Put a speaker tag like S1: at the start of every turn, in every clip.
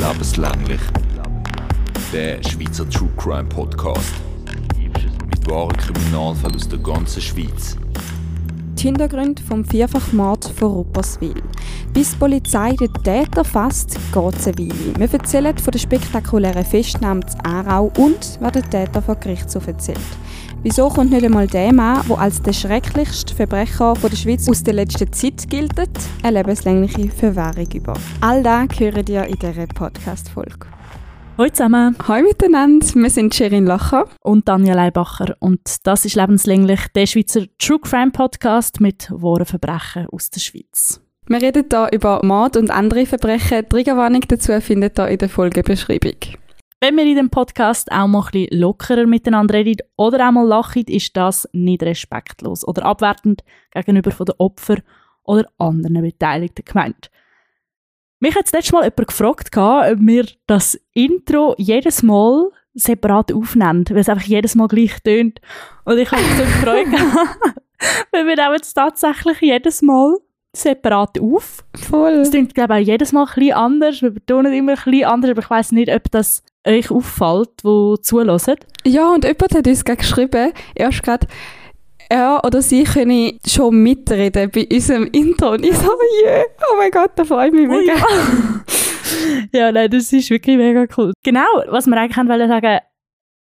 S1: Lebenslänglich. Der Schweizer True Crime Podcast. Mit wahren Kriminalfällen aus der ganzen Schweiz.
S2: Die Hintergründe vom Vierfachmord von Rupperswil. Bis die Polizei den Täter fasst, geht es eine Weile. Wir erzählen von der spektakulären Festnahme zu Aarau und was der Täter vor Gerichtshof erzählt. Wieso kommt nicht einmal der Mann, der als der schrecklichste Verbrecher von der Schweiz aus der letzten Zeit gilt, eine lebenslängliche Verwahrung über? All das hören ihr in dieser Podcast-Folge.
S3: Hallo zusammen.
S2: Hallo miteinander, wir sind Sherin Lacher
S3: und Daniel Leibacher und das ist lebenslänglich der Schweizer True Crime Podcast mit wahren Verbrechen aus der Schweiz.
S2: Wir reden hier über Mord und andere Verbrechen. Triggerwarnung dazu findet ihr in der Folgebeschreibung.
S3: Wenn wir in dem Podcast auch mal ein bisschen lockerer miteinander reden oder auch mal lachen, ist das nicht respektlos oder abwertend gegenüber von den Opfern oder anderen Beteiligten gemeint. Mich hat das letzte Mal jemand gefragt, ob wir das Intro jedes Mal separat aufnehmen, weil es einfach jedes Mal gleich tönt. Und ich habe so gefreut, weil wir nehmen es tatsächlich jedes Mal separat auf.
S2: Voll.
S3: Es klingt, glaube ich, auch jedes Mal ein bisschen anders. Wir betonen immer ein bisschen anders, aber ich weiß nicht, ob das euch auffällt, die zulassen.
S2: Ja, und jemand hat uns geschrieben, erst gerade, er oder sie können schon mitreden bei unserem Intro. Und ich so, yeah, oh mein Gott, da freue ich mich mega.
S3: Oh ja. nein, das ist wirklich mega cool. Genau, was wir eigentlich wollen sagen,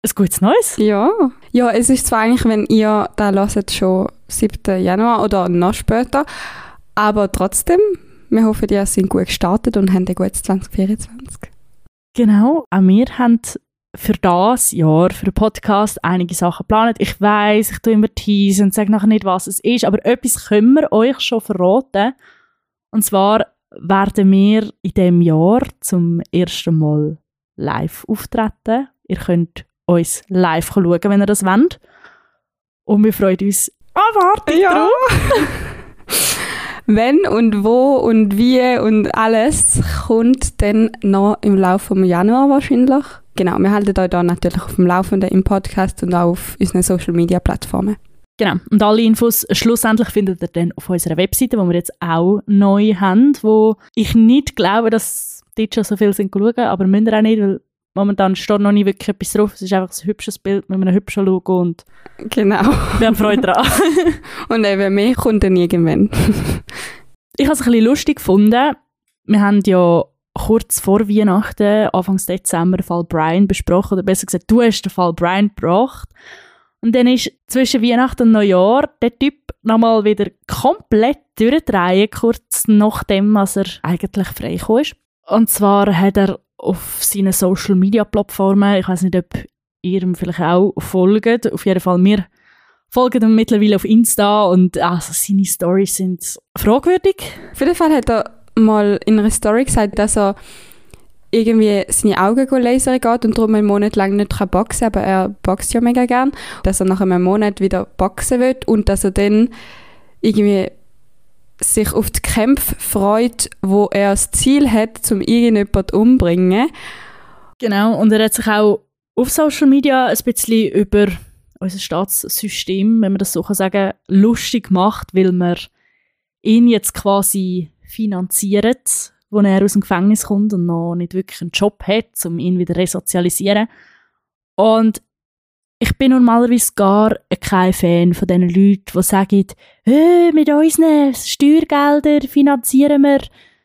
S3: ein gutes Neues.
S2: Ja. Ja, es ist zwar eigentlich, wenn ihr da hört, schon 7. Januar oder noch später, aber trotzdem, wir hoffen, ihr seid gut gestartet und habt ein gutes 2024.
S3: Genau, auch wir haben für das Jahr, für den Podcast, einige Sachen geplant. Ich weiß, ich tue immer teasen und sage nachher nicht, was es ist, aber etwas können wir euch schon verraten. Und zwar werden wir in diesem Jahr zum ersten Mal live auftreten. Ihr könnt uns live schauen, wenn ihr das wollt. Und wir freuen uns abartig
S2: Ja.
S3: drauf.
S2: Wenn und wo und wie und alles kommt dann noch im Laufe des Januar wahrscheinlich. Genau, wir halten euch da natürlich auf dem Laufenden im Podcast und auch auf unseren Social Media Plattformen.
S3: Genau. Und alle Infos schlussendlich findet ihr dann auf unserer Webseite, wo wir jetzt auch neu haben, wo ich nicht glaube, dass dort schon so viel sind schauen, aber müssen auch nicht, weil momentan steht noch nicht wirklich etwas drauf. Es ist einfach ein hübsches Bild mit einem hübschen Logo und
S2: Genau.
S3: wir haben Freude daran.
S2: Und eben mehr kommt dann irgendwann.
S3: ich habe es ein bisschen lustig gefunden. Wir haben ja kurz vor Weihnachten, Anfang Dezember, den Fall Brian besprochen. Oder besser gesagt, du hast den Fall Brian gebracht. Und dann ist zwischen Weihnachten und Neujahr der Typ nochmal wieder komplett durchdrehen, kurz nachdem, als er eigentlich frei ist. Und zwar hat er auf seinen Social Media Plattformen, ich weiß nicht, ob ihr ihm vielleicht auch folgt, auf jeden Fall mir folgen ihm mittlerweile auf Insta und also seine Stories sind fragwürdig.
S2: Auf jeden Fall hat er mal in einer Story gesagt, dass er irgendwie seine Augen lasern geht und darum einen Monat lang nicht kann boxen aber er boxt ja mega gern. Dass er nach einem Monat wieder boxen wird und dass er dann irgendwie sich auf die Kämpfe freut, wo er das Ziel hat, zum irgendjemanden umbringen.
S3: Genau, und er hat sich auch auf Social Media ein bisschen über unser Staatssystem, wenn man das so kann sagen lustig gemacht, weil man ihn jetzt quasi finanziert, wo er aus dem Gefängnis kommt und noch nicht wirklich einen Job hat, um ihn wieder resozialisieren. Und ich bin normalerweise gar kein Fan von diesen Leuten, die sagen, «Hö, mit unseren Steuergeldern finanzieren wir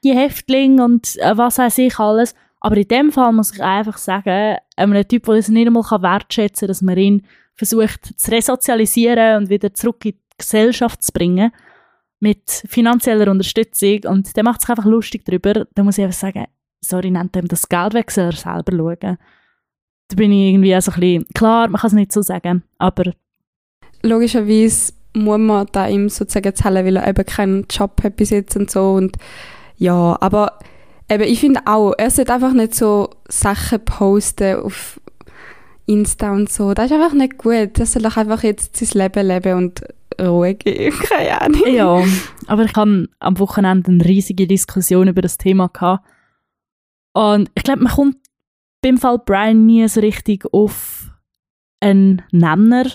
S3: die Häftlinge und äh, was weiß ich alles. Aber in dem Fall muss ich einfach sagen, einem Typ, der es nicht einmal wertschätzen kann, dass man ihn versucht zu resozialisieren und wieder zurück in die Gesellschaft zu bringen, mit finanzieller Unterstützung. Und der macht sich einfach lustig darüber. Da muss ich einfach sagen, sorry, nennt ihm das Geld weg, soll er selber schauen. Da bin ich irgendwie auch so ein bisschen, klar, man kann es nicht so sagen, aber
S2: Logischerweise muss man da ihm sozusagen zahlen, weil er eben keinen Job hat bis jetzt und so. Und ja, aber eben, ich finde auch, er sollte einfach nicht so Sachen posten auf Insta und so. Das ist einfach nicht gut. Er soll doch einfach jetzt sein Leben leben und Ruhe geben. Keine Ahnung.
S3: Ja, aber ich hatte am Wochenende eine riesige Diskussion über das Thema. Gehabt. Und ich glaube, man kommt beim Fall Brian nie so richtig auf einen Nenner.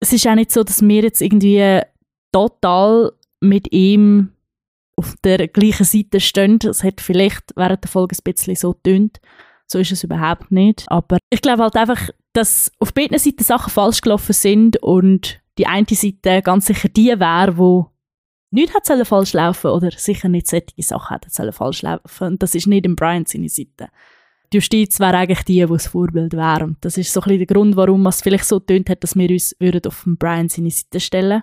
S3: Es ist auch nicht so, dass wir jetzt irgendwie total mit ihm auf der gleichen Seite stehen. Es hat vielleicht während der Folge ein bisschen so getönt. So ist es überhaupt nicht. Aber ich glaube halt einfach, dass auf beiden Seiten Sachen falsch gelaufen sind und die eine Seite ganz sicher die wäre, wo nichts hat falsch laufen oder sicher nicht solche Sachen hätten falsch laufen. Und das ist nicht im Brian seine Seite. Die Justiz wäre eigentlich die, die das Vorbild wäre. Und das ist so ein bisschen der Grund, warum es vielleicht so tönt hat, dass wir uns würden auf den Brian seine Seite stellen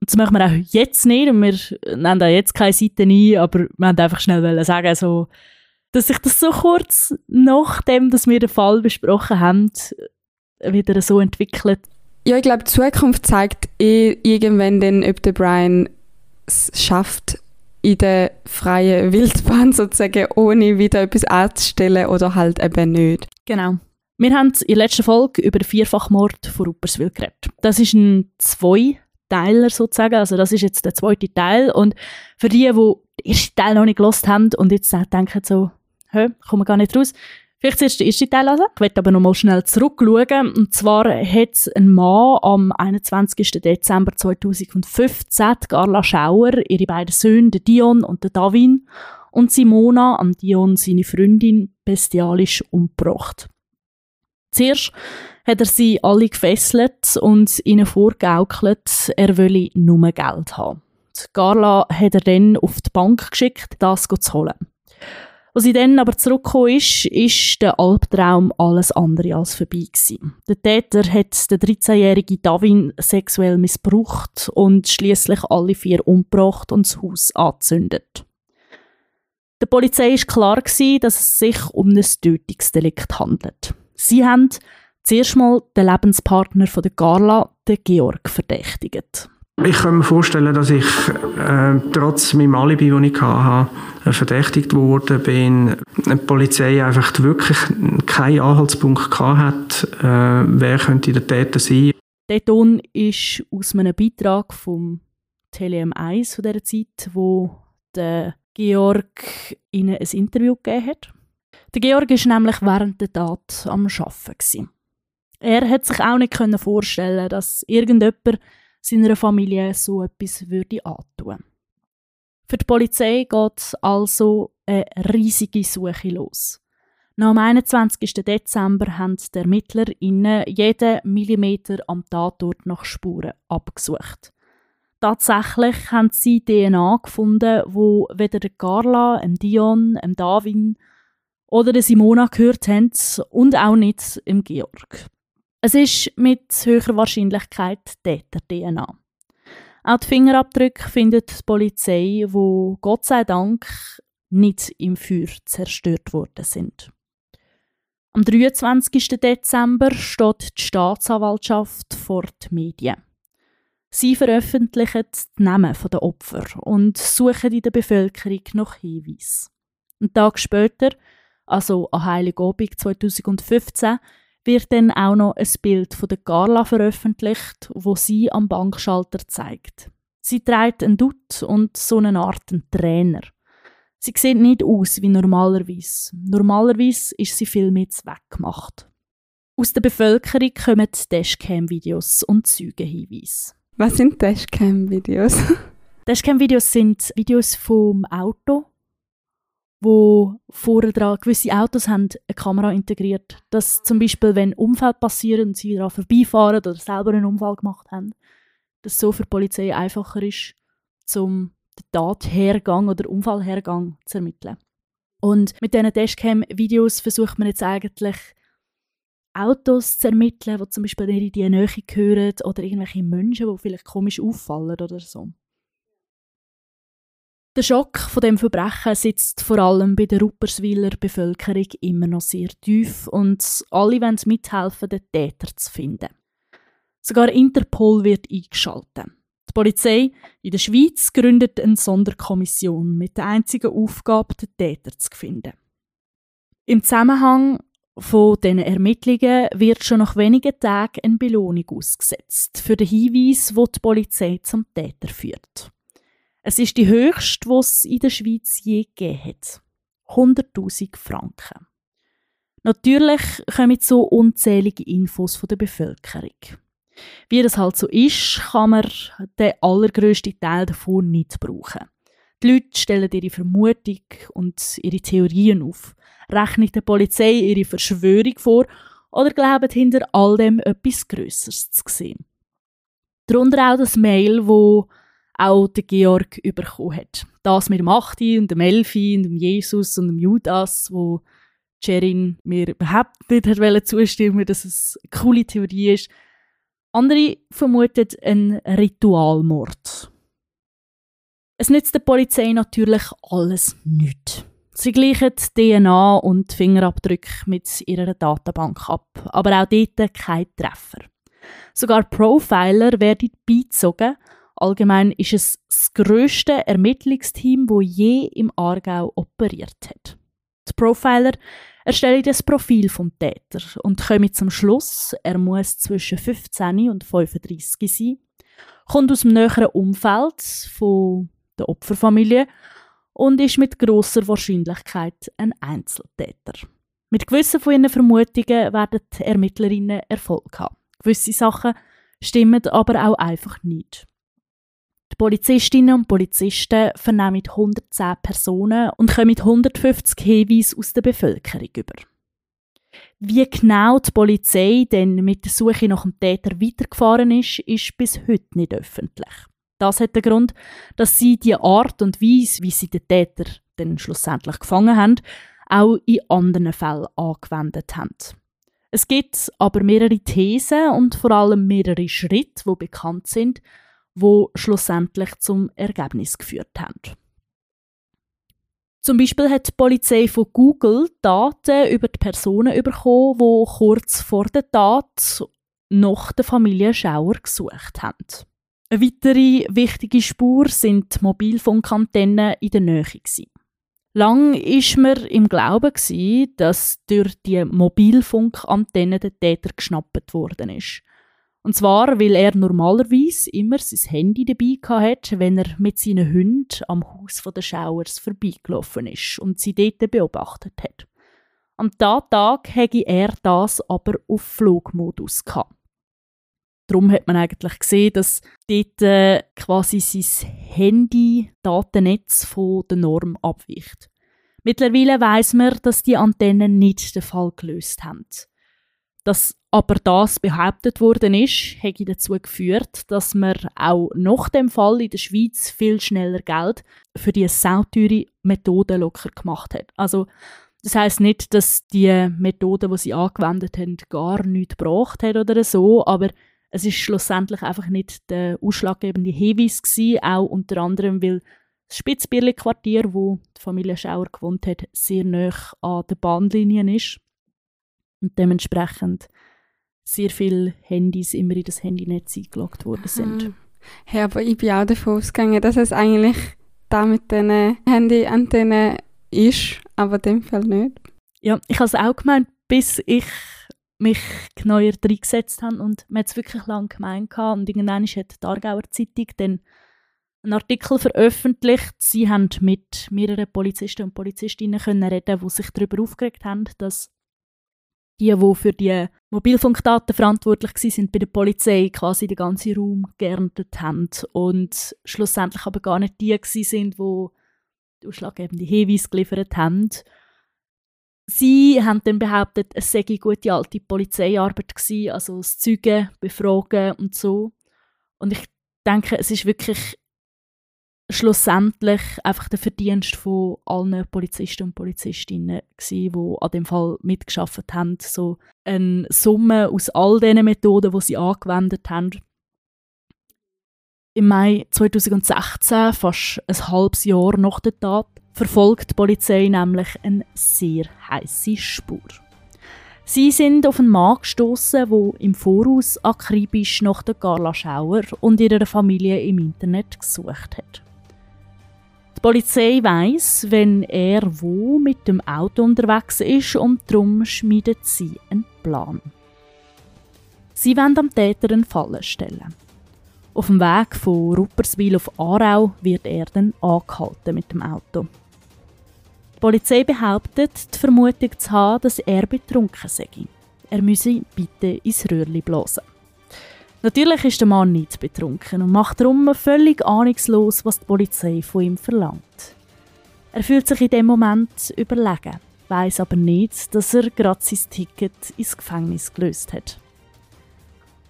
S3: Und das machen wir auch jetzt nicht. Und wir nennen da jetzt keine Seite ein, aber wir wollten einfach schnell sagen, so, dass sich das so kurz nachdem, dass wir den Fall besprochen haben, wieder so entwickelt.
S2: Ja, ich glaube, die Zukunft zeigt eh irgendwann dann, ob der Brian es schafft, in der freien Wildbahn sozusagen, ohne wieder etwas anzustellen oder halt eben nicht.
S3: Genau. Wir haben in der letzten Folge über den Vierfachmord von Rupperswil geredet. Das ist ein Zweiteiler sozusagen, also das ist jetzt der zweite Teil und für die, die den ersten Teil noch nicht gelost haben und jetzt denken so, hä, kommen gar nicht raus, Vielleicht zuerst der erste Teil also. Ich möchte aber noch mal schnell zurückschauen. Und zwar hat ein Mann am 21. Dezember 2015 Carla Schauer, ihre beiden Söhne, Dion und Davin, und Simona, an Dion seine Freundin, bestialisch umgebracht. Zuerst hat er sie alle gefesselt und ihnen vorgegaukelt, er wolle nur Geld haben. Carla hat er dann auf die Bank geschickt, das zu holen. Als sie dann aber zurückgekommen ist, ist der Albtraum alles andere als vorbei gewesen. Der Täter hat den 13-jährigen Davin sexuell missbraucht und schließlich alle vier umgebracht und das Haus angezündet. Der Polizei ist klar gewesen, dass es sich um ein Tötungsdelikt handelt. Sie haben zuerst mal den Lebenspartner von der Carla, den Georg, verdächtigt.
S4: Ich kann mir vorstellen, dass ich äh, trotz meinem Alibi, das ich hatte, äh, verdächtigt worden bin. Die Polizei einfach wirklich keinen Anhaltspunkt gehabt hat, äh, wer könnte der Täter sein.
S3: Der Ton ist aus einem Beitrag vom Tele 1 von dieser Zeit, wo der Georg ihnen ein Interview gegeben hat. Der Georg war nämlich während der Tat am Arbeiten. Er hat sich auch nicht vorstellen dass irgendjemand seiner Familie so etwas würde antun. Für die Polizei geht also eine riesige Suche los. Nach dem 21. Dezember haben die Ermittler innen jeden Millimeter am Tatort nach Spuren abgesucht. Tatsächlich haben sie DNA gefunden, wo weder der Carla, Dion, Davin oder der Simona gehört haben und auch nicht im Georg. Es ist mit höherer Wahrscheinlichkeit Täter-DNA. Auch die Fingerabdrücke findet die Polizei, wo Gott sei Dank nicht im Feuer zerstört worden sind. Am 23. Dezember steht die Staatsanwaltschaft vor den Medien. Sie veröffentlichen die Namen der Opfer und suchen in der Bevölkerung nach Hinweisen. Einen Tag später, also an Heiligabend 2015, wird dann auch noch ein Bild von der Carla veröffentlicht, wo sie am Bankschalter zeigt. Sie trägt einen Dutt und so eine Art einen Trainer. Sie sieht nicht aus wie normalerweise. Normalerweise ist sie viel mehr weggemacht. Aus der Bevölkerung kommen Dashcam-Videos und Zeugenhinweise.
S2: Was sind Dashcam-Videos?
S3: Dashcam-Videos sind Videos vom Auto, wo vorher dran, gewisse Autos haben eine Kamera integriert, dass zum Beispiel, wenn Unfälle passieren und sie daran vorbeifahren oder selber einen Unfall gemacht haben, dass so für die Polizei einfacher ist, zum den Tathergang oder Unfallhergang zu ermitteln. Und mit diesen Dashcam-Videos versucht man jetzt eigentlich Autos zu ermitteln, die zum Beispiel in die Nähe gehören oder irgendwelche Menschen, die vielleicht komisch auffallen oder so. Der Schock von dem Verbrechen sitzt vor allem bei der Rupperswiler Bevölkerung immer noch sehr tief und alle wollen mithelfen, den Täter zu finden. Sogar Interpol wird eingeschaltet. Die Polizei in der Schweiz gründet eine Sonderkommission mit der einzigen Aufgabe, den Täter zu finden. Im Zusammenhang von diesen Ermittlungen wird schon nach wenigen Tagen eine Belohnung ausgesetzt für den Hinweis, wo die Polizei zum Täter führt. Es ist die höchste, die es in der Schweiz je gegeben hat. 100.000 Franken. Natürlich kommen so unzählige Infos von der Bevölkerung. Wie das halt so ist, kann man den allergrößten Teil davon nicht brauchen. Die Leute stellen ihre Vermutung und ihre Theorien auf, rechnen der Polizei ihre Verschwörung vor oder glauben hinter all dem etwas Größeres zu sehen. Darunter auch das Mail, wo auch der Georg bekommen hat. Das mit dem Achti und dem Elfi und dem Jesus und dem Judas, wo Jerin mir überhaupt nicht zustimmen dass es eine coole Theorie ist. Andere vermuten einen Ritualmord. Es nützt der Polizei natürlich alles nicht. Sie gleichen DNA und Fingerabdrücke mit ihrer Datenbank ab, aber auch dort kein Treffer. Sogar Profiler werden beizogen. Allgemein ist es das grösste Ermittlungsteam, wo je im Aargau operiert hat. Die Profiler erstellen das Profil vom Täter und kommen zum Schluss, er muss zwischen 15 und 35 sein, kommt aus dem näheren Umfeld von der Opferfamilie und ist mit großer Wahrscheinlichkeit ein Einzeltäter. Mit gewissen von ihren Vermutungen werden die Ermittlerinnen Erfolg haben. Gewisse Sachen stimmen aber auch einfach nicht. Die Polizistinnen und Polizisten vernehmen 110 Personen und kommen 150 Hinweise aus der Bevölkerung über. Wie genau die Polizei denn mit der Suche nach dem Täter weitergefahren ist, ist bis heute nicht öffentlich. Das hat den Grund, dass sie die Art und Weise, wie sie den Täter dann schlussendlich gefangen haben, auch in anderen Fällen angewendet haben. Es gibt aber mehrere Thesen und vor allem mehrere Schritte, die bekannt sind, wo schlussendlich zum Ergebnis geführt haben. Zum Beispiel hat die Polizei von Google Daten über die Personen bekommen, die kurz vor der Tat nach der Familie Schauer gesucht haben. Eine weitere wichtige Spur sind die Mobilfunkantennen in der Nähe. Lang war man im Glauben, dass durch die Mobilfunkantennen der Täter geschnappt worden ist. Und zwar, weil er normalerweise immer sein Handy dabei hatte, wenn er mit seinen Hunden am Haus der Schauers vorbeigelaufen ist und sie dort beobachtet hat. Am Tag hätte er das aber auf Flugmodus. Darum hat man eigentlich gesehen, dass dort äh, quasi sein Handy-Datennetz von der Norm abweicht. Mittlerweile weiß man, dass die Antennen nicht den Fall gelöst haben. Dass aber das behauptet worden ist, hätte dazu geführt, dass man auch nach dem Fall in der Schweiz viel schneller Geld für die sauteure Methode locker gemacht hat. Also das heißt nicht, dass die Methode, die sie angewendet haben, gar nichts gebracht hat oder so, aber es ist schlussendlich einfach nicht der ausschlaggebende Hinweis gewesen, auch unter anderem, weil das Spitzbierli-Quartier, wo die Familie Schauer gewohnt hat, sehr nah an der Bahnlinien ist und dementsprechend sehr viele Handys immer in das Handynetz eingeloggt worden sind.
S2: Ja, aber ich bin auch davon ausgegangen, dass es eigentlich da mit diesen Handyantennen ist, aber in dem Fall nicht.
S3: Ja, ich habe es auch gemeint, bis ich mich neuer reingesetzt habe und man hat es wirklich lange gemeint und irgendwann hat die Aargauer Zeitung dann einen Artikel veröffentlicht. Sie haben mit mehreren Polizisten und Polizistinnen können reden, die sich darüber aufgeregt haben, dass die, die für die Mobilfunkdaten verantwortlich sind bei der Polizei, quasi den ganzen Raum geerntet haben und schlussendlich aber gar nicht die sind, die ausschlaggebenden Hinweise geliefert haben. Sie haben dann behauptet, es sei gute alte Polizeiarbeit gewesen, also das Zeugen befragen und so. Und ich denke, es ist wirklich schlussendlich einfach der Verdienst von allen Polizisten und Polizistinnen gewesen, die an dem Fall mitgeschafft haben. So eine Summe aus all diesen Methoden, die sie angewendet haben. Im Mai 2016, fast ein halbes Jahr nach der Tat, verfolgt die Polizei nämlich eine sehr heiße Spur. Sie sind auf einen Mann gestoßen, der im Voraus akribisch nach der Carla Schauer und ihrer Familie im Internet gesucht hat. Die Polizei weiß, wenn er wo mit dem Auto unterwegs ist und darum schmiedet sie einen Plan. Sie wollen am Täter einen Fallen stellen. Auf dem Weg von Rupperswil auf Aarau wird er dann angehalten mit dem Auto. Die Polizei behauptet, die Vermutung zu haben, dass er betrunken sei. Er müsse bitte ins Röhrli blasen. Natürlich ist der Mann nicht betrunken und macht darum völlig ahnungslos, was die Polizei von ihm verlangt. Er fühlt sich in dem Moment überlegen, weiß aber nicht, dass er gerade sein Ticket ins Gefängnis gelöst hat.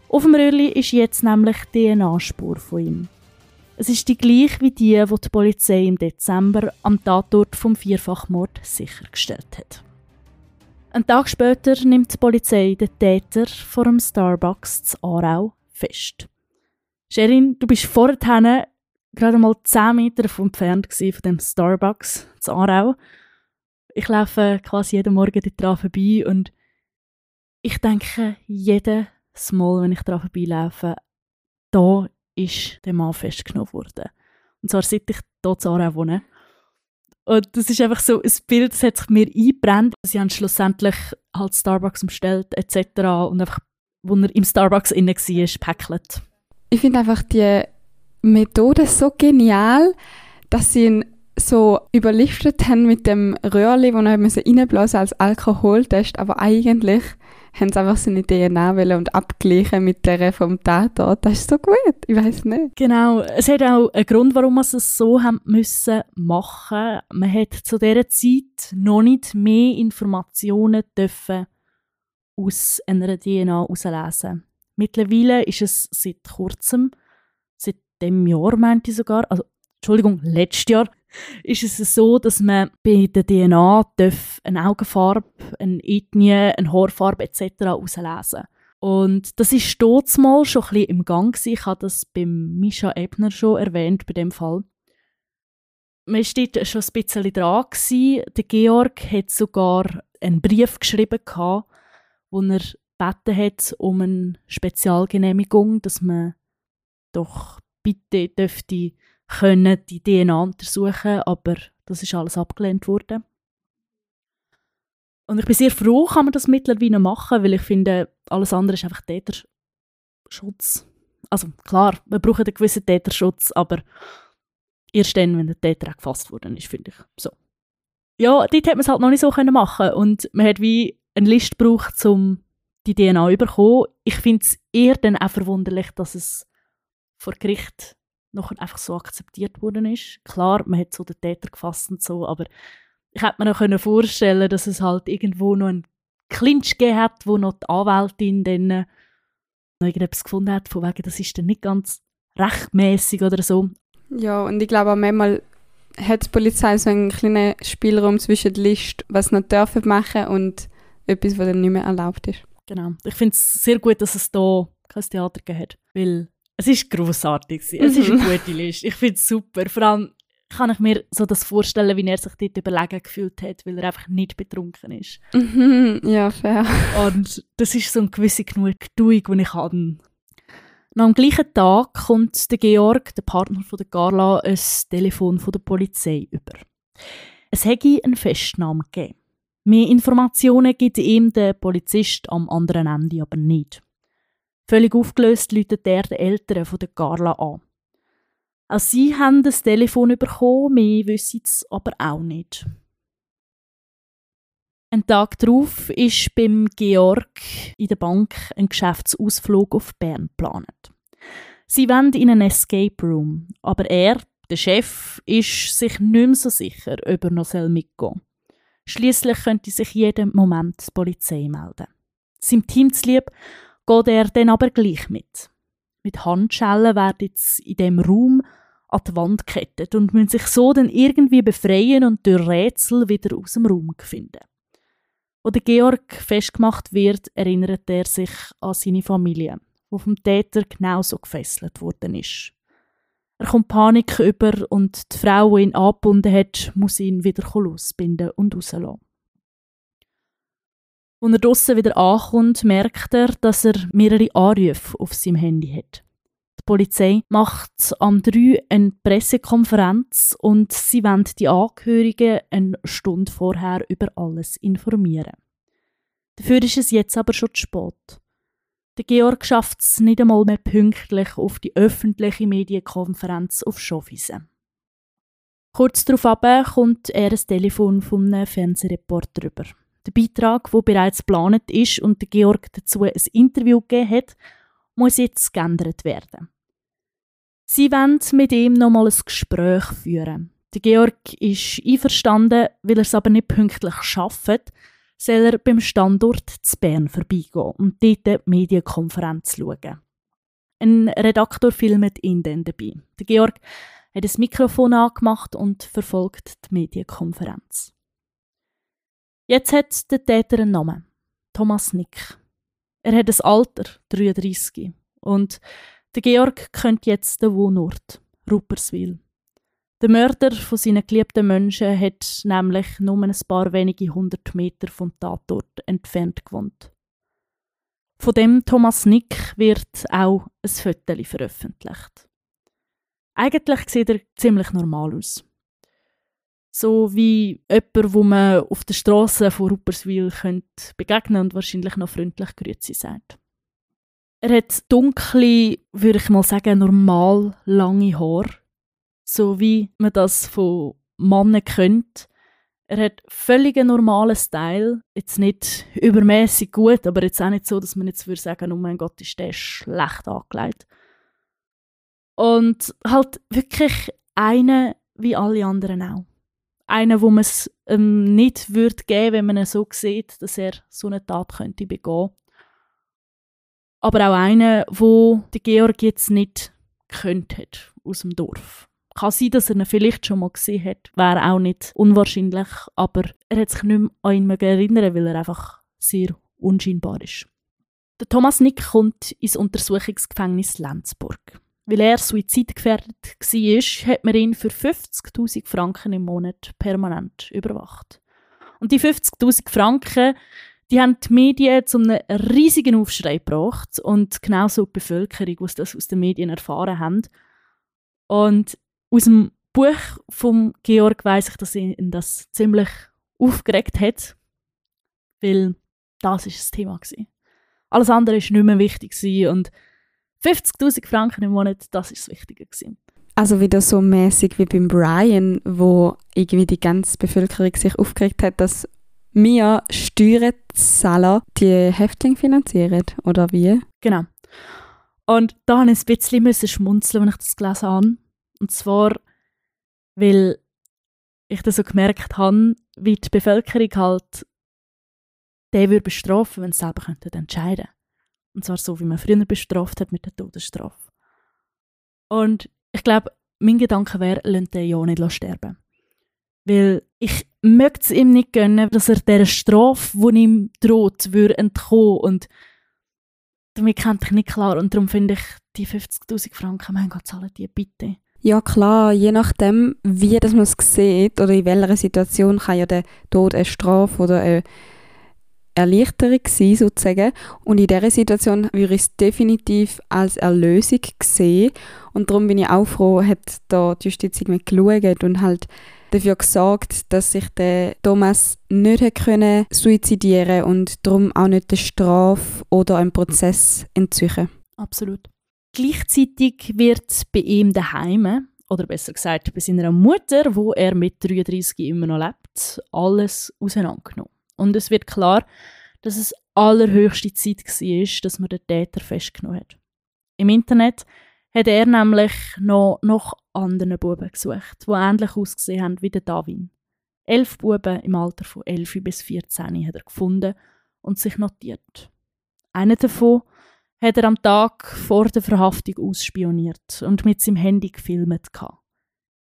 S3: Auf dem Röhrli ist jetzt nämlich die DNA-Spur von ihm. Es ist die gleiche wie die, die die Polizei im Dezember am Tatort vom Vierfachmord sichergestellt hat. Ein Tag später nimmt die Polizei den Täter vor dem Starbucks zu Aarau fest. Sherin, du bist vorher gerade mal 10 Meter entfernt von dem Starbucks zu Aarau. Ich laufe quasi jeden Morgen dort vorbei und ich denke jedes Mal, wenn ich daran vorbeilaufe, da ist der Mann festgenommen worden. Und zwar seit ich hier zu Aarau wohne. Und das ist einfach so ein Bild, das hat sich mir eingebrannt. Sie haben schlussendlich halt Starbucks umstellt etc. und einfach, wo er im Starbucks innen war, päckelt.
S2: Ich finde einfach die Methode so genial, dass sie ihn so überliftet haben mit dem Röhrli, wo er reinblasen als Alkoholtest, aber eigentlich haben sie einfach seine DNA und abgleichen mit der vom Tatort. Das ist so gut, ich weiß nicht.
S3: Genau, es hat auch einen Grund, warum man es so haben müssen machen. Man hat zu dieser Zeit noch nicht mehr Informationen dürfen aus einer DNA herauslesen. Mittlerweile ist es seit kurzem, seit dem Jahr meinte ich sogar, also Entschuldigung, letztes Jahr, ist es so, dass man bei der DNA eine Augenfarbe, eine Ethnie, eine Haarfarbe etc. auslesen Und das ist dort mal schon ein bisschen im Gang gewesen. Ich habe das beim Misha Ebner schon erwähnt, bei dem Fall. Man war dort schon ein bisschen dran. Gewesen. Der Georg hat sogar einen Brief geschrieben, gehabt, wo er gebeten hat um eine Spezialgenehmigung, dass man doch bitte dürfte können die DNA untersuchen, aber das ist alles abgelehnt worden. Und ich bin sehr froh, kann man das mittlerweile machen, weil ich finde, alles andere ist einfach Täterschutz. Also klar, wir brauchen einen gewissen Täterschutz, aber erst dann, wenn der Täter auch gefasst worden ist, finde ich. So. Ja, dort hätte man es halt noch nicht so können machen und man hat wie eine Liste gebraucht, um die DNA zu bekommen. Ich finde es eher dann auch verwunderlich, dass es vor Gericht noch einfach so akzeptiert worden ist. Klar, man hat so den Täter gefasst und so, aber ich hätte mir noch vorstellen dass es halt irgendwo noch einen Clinch gegeben hat, wo noch die Anwältin dann noch irgendetwas gefunden hat, von wegen, das ist dann nicht ganz rechtmäßig oder so.
S2: Ja, und ich glaube auch manchmal hat die Polizei so einen kleinen Spielraum zwischen der Liste, was sie noch dürfen machen und etwas, was dann nicht mehr erlaubt ist.
S3: Genau. Ich finde es sehr gut, dass es da kein Theater gegeben hat, weil es ist grossartig. Mhm. Es ist eine gute Liste. Ich finde es super. Vor allem kann ich mir so das vorstellen, wie er sich dort überlegen gefühlt hat, weil er einfach nicht betrunken ist.
S2: Mhm. Ja, fair.
S3: Und das ist so eine gewisse Genugtuung, die ich habe. Noch am gleichen Tag kommt der Georg, der Partner von der Carla, ein Telefon von der Polizei über. Es hätte eine Festnahme gegeben. Mehr Informationen gibt ihm der Polizist am anderen Ende aber nicht. Völlig aufgelöst läutet er den Eltern von der Carla an. Auch sie haben das Telefon bekommen, mehr wissen es aber auch nicht. Ein Tag darauf ist beim Georg in der Bank ein Geschäftsausflug auf Bern geplant. Sie wollen in einen Escape Room, aber er, der Chef, ist sich nicht mehr so sicher, ob er noch mitgehen soll. Schließlich könnte sich jeden Moment die Polizei melden. Seinem Team zuliebe geht er dann aber gleich mit. Mit Handschellen werden sie in dem Raum an die Wand gekettet und müssen sich so dann irgendwie befreien und durch Rätsel wieder aus dem Raum finden. Wo der Georg festgemacht wird, erinnert er sich an seine Familie, wo vom Täter genauso gefesselt worden ist. Er kommt Panik über und die Frau, die ihn angebunden hat, muss ihn wieder losbinden und rauslassen. Als er draussen wieder ankommt, merkt er, dass er mehrere Anrufe auf seinem Handy hat. Die Polizei macht am 3 eine Pressekonferenz und sie wollen die Angehörigen eine Stunde vorher über alles informieren. Dafür ist es jetzt aber schon zu spät. Der Georg schafft es nicht einmal mehr pünktlich auf die öffentliche Medienkonferenz auf Schofiesen. Kurz darauf kommt er ein Telefon vom Fernsehreporter über. Der Beitrag, der bereits geplant ist und der Georg dazu ein Interview gegeben hat, muss jetzt geändert werden. Sie wollen mit ihm nochmal ein Gespräch führen. Der Georg ist einverstanden, weil er es aber nicht pünktlich schafft, soll er beim Standort zu Bern vorbeigehen und dort die Medienkonferenz schauen. Ein Redaktor filmt ihn dann dabei. Der Georg hat das Mikrofon angemacht und verfolgt die Medienkonferenz. Jetzt hat der Täter einen Namen. Thomas Nick. Er hat ein Alter, 33. Und der Georg kennt jetzt den Wohnort, Rupperswil. Der Mörder von seinen geliebten Menschen hat nämlich nur ein paar wenige hundert Meter vom Tatort entfernt gewohnt. Von dem Thomas Nick wird auch ein Foto veröffentlicht. Eigentlich sieht er ziemlich normal aus. So wie jemand, wo man auf der Straße von Rupperswil begegnen und wahrscheinlich noch freundlich Grüezi sagt. Er hat dunkle, würde ich mal sagen, normal lange Haare so wie man das von Männern kennt. Er hat völlig einen normalen Style. Jetzt nicht übermäßig gut, aber jetzt auch nicht so, dass man jetzt würde sagen, oh mein Gott, ist der schlecht angelegt. Und halt wirklich einer wie alle anderen auch. Einer, wo man es ähm, nicht würde geben, wenn man ihn so sieht, dass er so eine Tat könnte begehen. Aber auch einer, wo der Georg jetzt nicht könnte aus dem Dorf. Kann sein, dass er ihn vielleicht schon mal gesehen hat, wäre auch nicht unwahrscheinlich, aber er hat sich nicht mehr an ihn erinnern, weil er einfach sehr unscheinbar ist. Der Thomas Nick kommt ins Untersuchungsgefängnis Lenzburg. Weil er suizidgefährdet war, hat man ihn für 50.000 Franken im Monat permanent überwacht. Und die 50.000 Franken, die haben die Medien zu einem riesigen Aufschrei gebracht und genauso die Bevölkerung, die das aus den Medien erfahren haben. Und aus dem Buch von Georg weiß ich, dass ihn das ziemlich aufgeregt hat, weil das ist das Thema war. Alles andere war nicht mehr wichtig und 50.000 Franken im Monat, das ist das Wichtige gewesen.
S2: Also wieder so mäßig wie beim Brian, wo irgendwie die ganze Bevölkerung sich aufgeregt hat, dass wir Steuerzahler die Häftlinge finanzieren, oder wie?
S3: Genau. Und da musste ich ein bisschen schmunzeln, wenn ich das gelesen habe. Und zwar, weil ich das so gemerkt habe, wie die Bevölkerung halt den würde bestrafen, wenn sie selber könnten entscheiden Und zwar so, wie man früher bestraft hat mit der Todesstrafe. Und ich glaube, mein Gedanke wäre, lasst den ja nicht sterben. Weil ich möchte es ihm nicht gönnen, dass er dieser Strafe, die ihm droht, würde entkommen. Und damit kennt ich nicht klar. Und darum finde ich, die 50.000 Franken, mein Gott, zahlen die bitte.
S2: Ja klar, je nachdem, wie das man es sieht oder in welcher Situation kann ja der Tod eine Strafe oder eine Erleichterung sein, sozusagen. Und in dieser Situation würde ich es definitiv als Erlösung sehen. Und darum bin ich auch froh, hat da die Justiz geschaut und halt dafür gesorgt, dass sich der Thomas nicht hätte können suizidieren und darum auch nicht der Strafe oder einen Prozess entziehen.
S3: Absolut. Gleichzeitig wird bei ihm daheim oder besser gesagt bei seiner Mutter, wo er mit 33 immer noch lebt, alles auseinandergenommen. Und es wird klar, dass es allerhöchste Zeit war, dass man den Täter festgenommen hat. Im Internet hat er nämlich noch nach anderen Buben gesucht, die ähnlich ausgesehen haben wie der Davin. Elf Buben im Alter von 11 bis 14 hat er gefunden und sich notiert. Einer davon hat er am Tag vor der Verhaftung ausspioniert und mit seinem Handy gefilmt.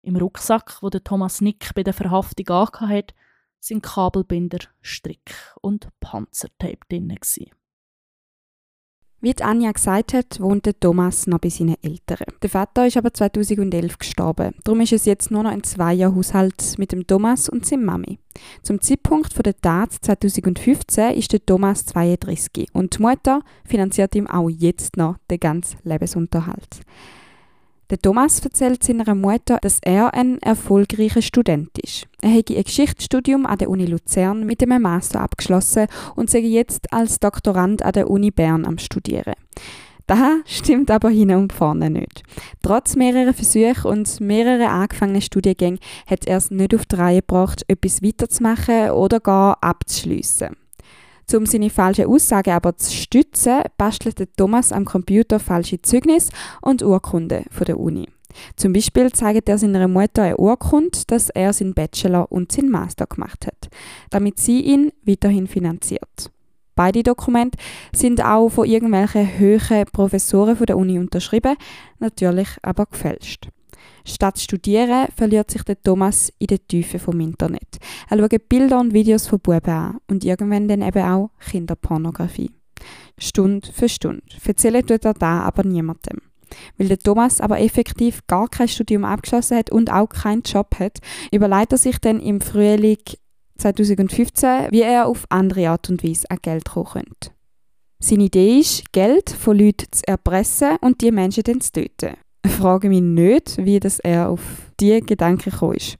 S3: Im Rucksack, wo der Thomas Nick bei der Verhaftung hat, sind Kabelbinder, Strick und Panzertape drin.
S2: Wie Anja gesagt hat, wohnt Thomas noch bei seinen Eltern. Der Vater ist aber 2011 gestorben. Darum ist es jetzt nur noch ein Zweierhaushalt mit dem Thomas und seiner Mami. Zum Zeitpunkt der Tat 2015 ist der Thomas 32 und die Mutter finanziert ihm auch jetzt noch den ganzen Lebensunterhalt. Der Thomas erzählt seiner Mutter, dass er ein erfolgreicher Student ist. Er habe ein Geschichtsstudium an der Uni Luzern mit einem Master abgeschlossen und sei jetzt als Doktorand an der Uni Bern am Studieren. Das stimmt aber hin und vorne nicht. Trotz mehrerer Versuche und mehrerer angefangenen Studiengänge hat er es nicht auf die Reihe gebracht, etwas weiterzumachen oder gar abzuschliessen. Um seine falschen Aussagen aber zu stützen, bastelt Thomas am Computer falsche Zeugnisse und Urkunden von der Uni. Zum Beispiel zeigt er seiner Mutter eine Urkunde, dass er seinen Bachelor und seinen Master gemacht hat, damit sie ihn weiterhin finanziert. Beide Dokumente sind auch von irgendwelchen höheren Professoren von der Uni unterschrieben, natürlich aber gefälscht. Statt studieren verliert sich der Thomas in den Tiefen vom Internet. Er schaut Bilder und Videos von Buben an und irgendwann dann eben auch Kinderpornografie. Stunde für Stunde. Erzählen tut er da aber niemandem. Weil der Thomas aber effektiv gar kein Studium abgeschlossen hat und auch keinen Job hat, überlegt er sich dann im Frühling 2015, wie er auf andere Art und Weise an Geld kommen könnte. Seine Idee ist, Geld von Leuten zu erpressen und die Menschen dann zu töten. Frage mich nicht, wie das er auf diese Gedanken gekommen ist.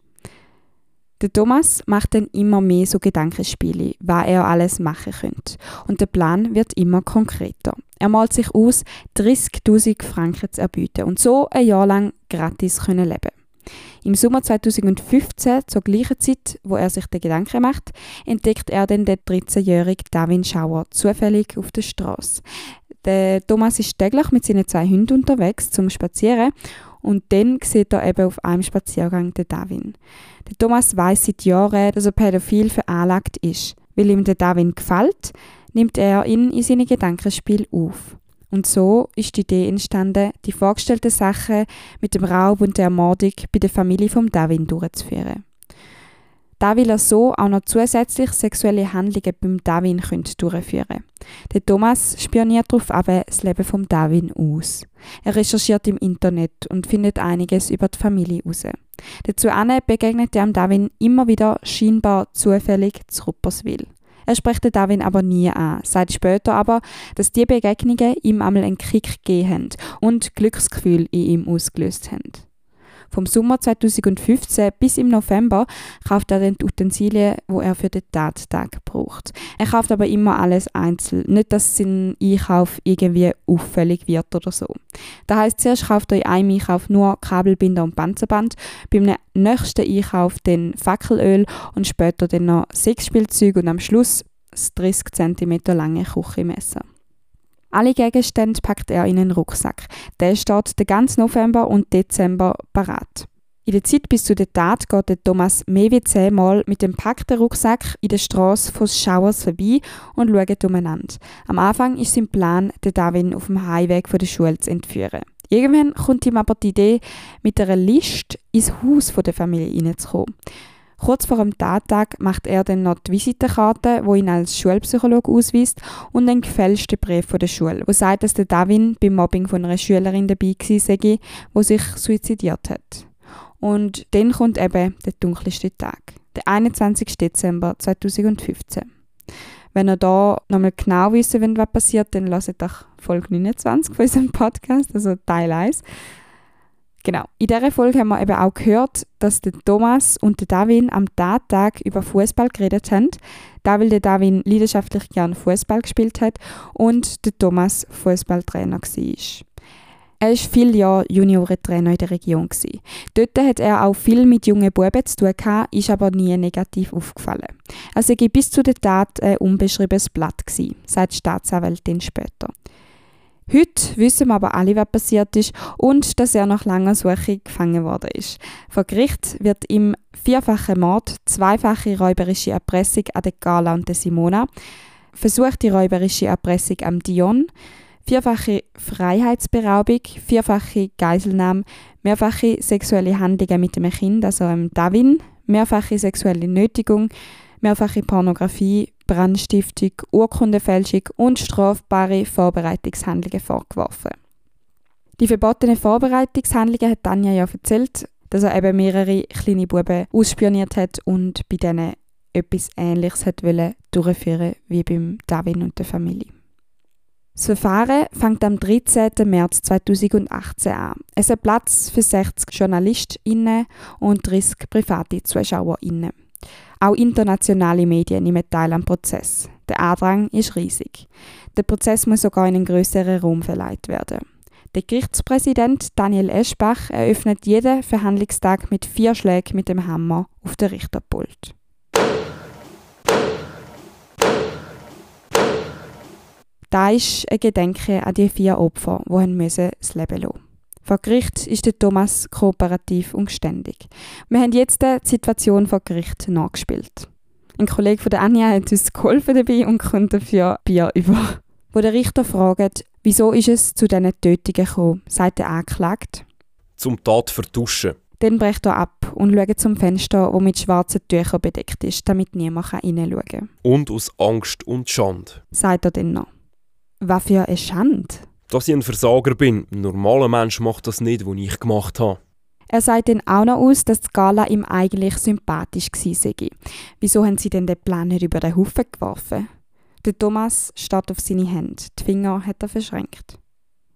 S2: Der Thomas macht dann immer mehr so Gedankenspiele, was er alles machen könnte. Und der Plan wird immer konkreter. Er malt sich aus, 30.000 Franken zu erbieten und so ein Jahr lang gratis können leben. Im Sommer 2015, zur gleichen Zeit, wo er sich den Gedanken macht, entdeckt er dann den 13-jährigen Davin Schauer zufällig auf der Straße. Der Thomas ist täglich mit seinen zwei Hunden unterwegs zum Spazieren und dann sieht er eben auf einem Spaziergang den Davin. Der Thomas weiß seit Jahren, dass er pädophil veranlagt ist. Weil ihm der Davin gefällt, nimmt er ihn in seine Gedankenspiel auf. Und so ist die Idee entstanden, die vorgestellten Sachen mit dem Raub und der Ermordung bei der Familie vom Davin durchzuführen. Da will er so auch noch zusätzlich sexuelle Handlungen beim Davin durchführen Der Thomas spioniert darauf aber das Leben vom Davin aus. Er recherchiert im Internet und findet einiges über die Familie heraus. Dazu begegnet er Davin immer wieder scheinbar zufällig zu Rupperswil. Er spricht den Darwin aber nie an, sagt später aber, dass die Begegnungen ihm einmal einen Kick gegeben haben und Glücksgefühl in ihm ausgelöst haben. Vom Sommer 2015 bis im November kauft er dann die Utensilien, wo er für den Tattag braucht. Er kauft aber immer alles einzeln, nicht, dass sein Einkauf irgendwie auffällig wird oder so. Das heißt, zuerst kauft er in einem Einkauf nur Kabelbinder und Panzerband, beim nächsten Einkauf dann Fackelöl und später dann noch Sexspielzeug und am Schluss das 30 cm lange Küchenmesser. Alle Gegenstände packt er in einen Rucksack. Der steht den ganzen November und Dezember parat. In der Zeit bis zu der Tat geht Thomas mehr wie zehnmal mit dem packten Rucksack in der Straße von Schauers vorbei und schaut umeinander. Am Anfang ist sein Plan, den Darwin auf dem Heimweg von der Schule zu entführen. Irgendwann kommt ihm aber die Idee, mit einer List ins Haus der Familie hineinzukommen. Kurz vor dem Tattag macht er dann noch die Visitenkarte, wo ihn als Schulpsychologe ausweist, und einen gefälschten Brief von der Schule, wo sagt, dass der Davin beim Mobbing von einer Schülerin dabei war, sei, wo sich suizidiert hat. Und dann kommt eben der dunkelste Tag, der 21. Dezember 2015. Wenn ihr da nochmal genau wissen wollt, was passiert, dann lasst doch Folge 29 von unserem Podcast, also Teil 1. Genau. In dieser Folge haben wir eben auch gehört, dass der Thomas und der Davin am Tattag über Fußball geredet haben. Da weil der Davin leidenschaftlich gern Fußball gespielt hat und der Thomas Fußballtrainer war. Er war viele Jahre Juniorentrainer in der Region. Dort hat er auch viel mit jungen Buben zu tun ist aber nie negativ aufgefallen. Er sei bis zu der Tat ein unbeschriebenes Blatt sagt die Staatsanwältin später. Heute wissen wir aber alle, was passiert ist und dass er nach langer Suche gefangen worden ist. Vor Gericht wird ihm vierfache Mord, zweifache räuberische Erpressung an der Gala und der Simona, versuchte räuberische Erpressung am Dion, vierfache Freiheitsberaubung, vierfache Geiselnahme, mehrfache sexuelle Handlungen mit dem Kind, also einem Davin, mehrfache sexuelle Nötigung, mehrfache Pornografie, Brandstiftung, Urkundenfälschung und strafbare Vorbereitungshandlungen vorgeworfen. Die verbotenen Vorbereitungshandlungen hat Tanja ja erzählt, dass er eben mehrere kleine Buben ausspioniert hat und bei denen etwas Ähnliches hat durchführen wie beim Davin und der Familie. Das Verfahren fängt am 13. März 2018 an. Es hat Platz für 60 JournalistInnen und 30 private ZuschauerInnen. Auch internationale Medien nehmen teil am Prozess. Der Andrang ist riesig. Der Prozess muss sogar in einen größeren Raum verleiht werden. Der Gerichtspräsident Daniel Eschbach eröffnet jeden Verhandlungstag mit vier Schlägen mit dem Hammer auf der Richterpult. Da ist ein Gedenken an die vier Opfer, die das Leben lassen vor Gericht ist der Thomas kooperativ und geständig. Wir haben jetzt die Situation vor Gericht nachgespielt. Ein Kollege von der Anja hat uns geholfen dabei und kommt dafür Bier über. Wo der Richter fragt, wieso ist es zu diesen Tötungen gekommen, sagt der Anklagte.
S5: Zum Tat vertuschen.
S2: Dann bricht er ab und schaut zum Fenster, das mit schwarzen Tüchern bedeckt ist, damit niemand hineinschauen kann.
S5: Und aus Angst und Schande.
S2: Sagt er dann noch. Was für eine Schande?
S5: Dass ich ein Versager bin. Ein normaler Mensch macht das nicht, was ich gemacht habe.
S2: Er sagt dann auch noch aus, dass die Gala ihm eigentlich sympathisch gewesen sei. Wieso haben sie denn den Plan nicht über den Haufen geworfen? Der Thomas steht auf seine Hände. Die Finger hat er verschränkt.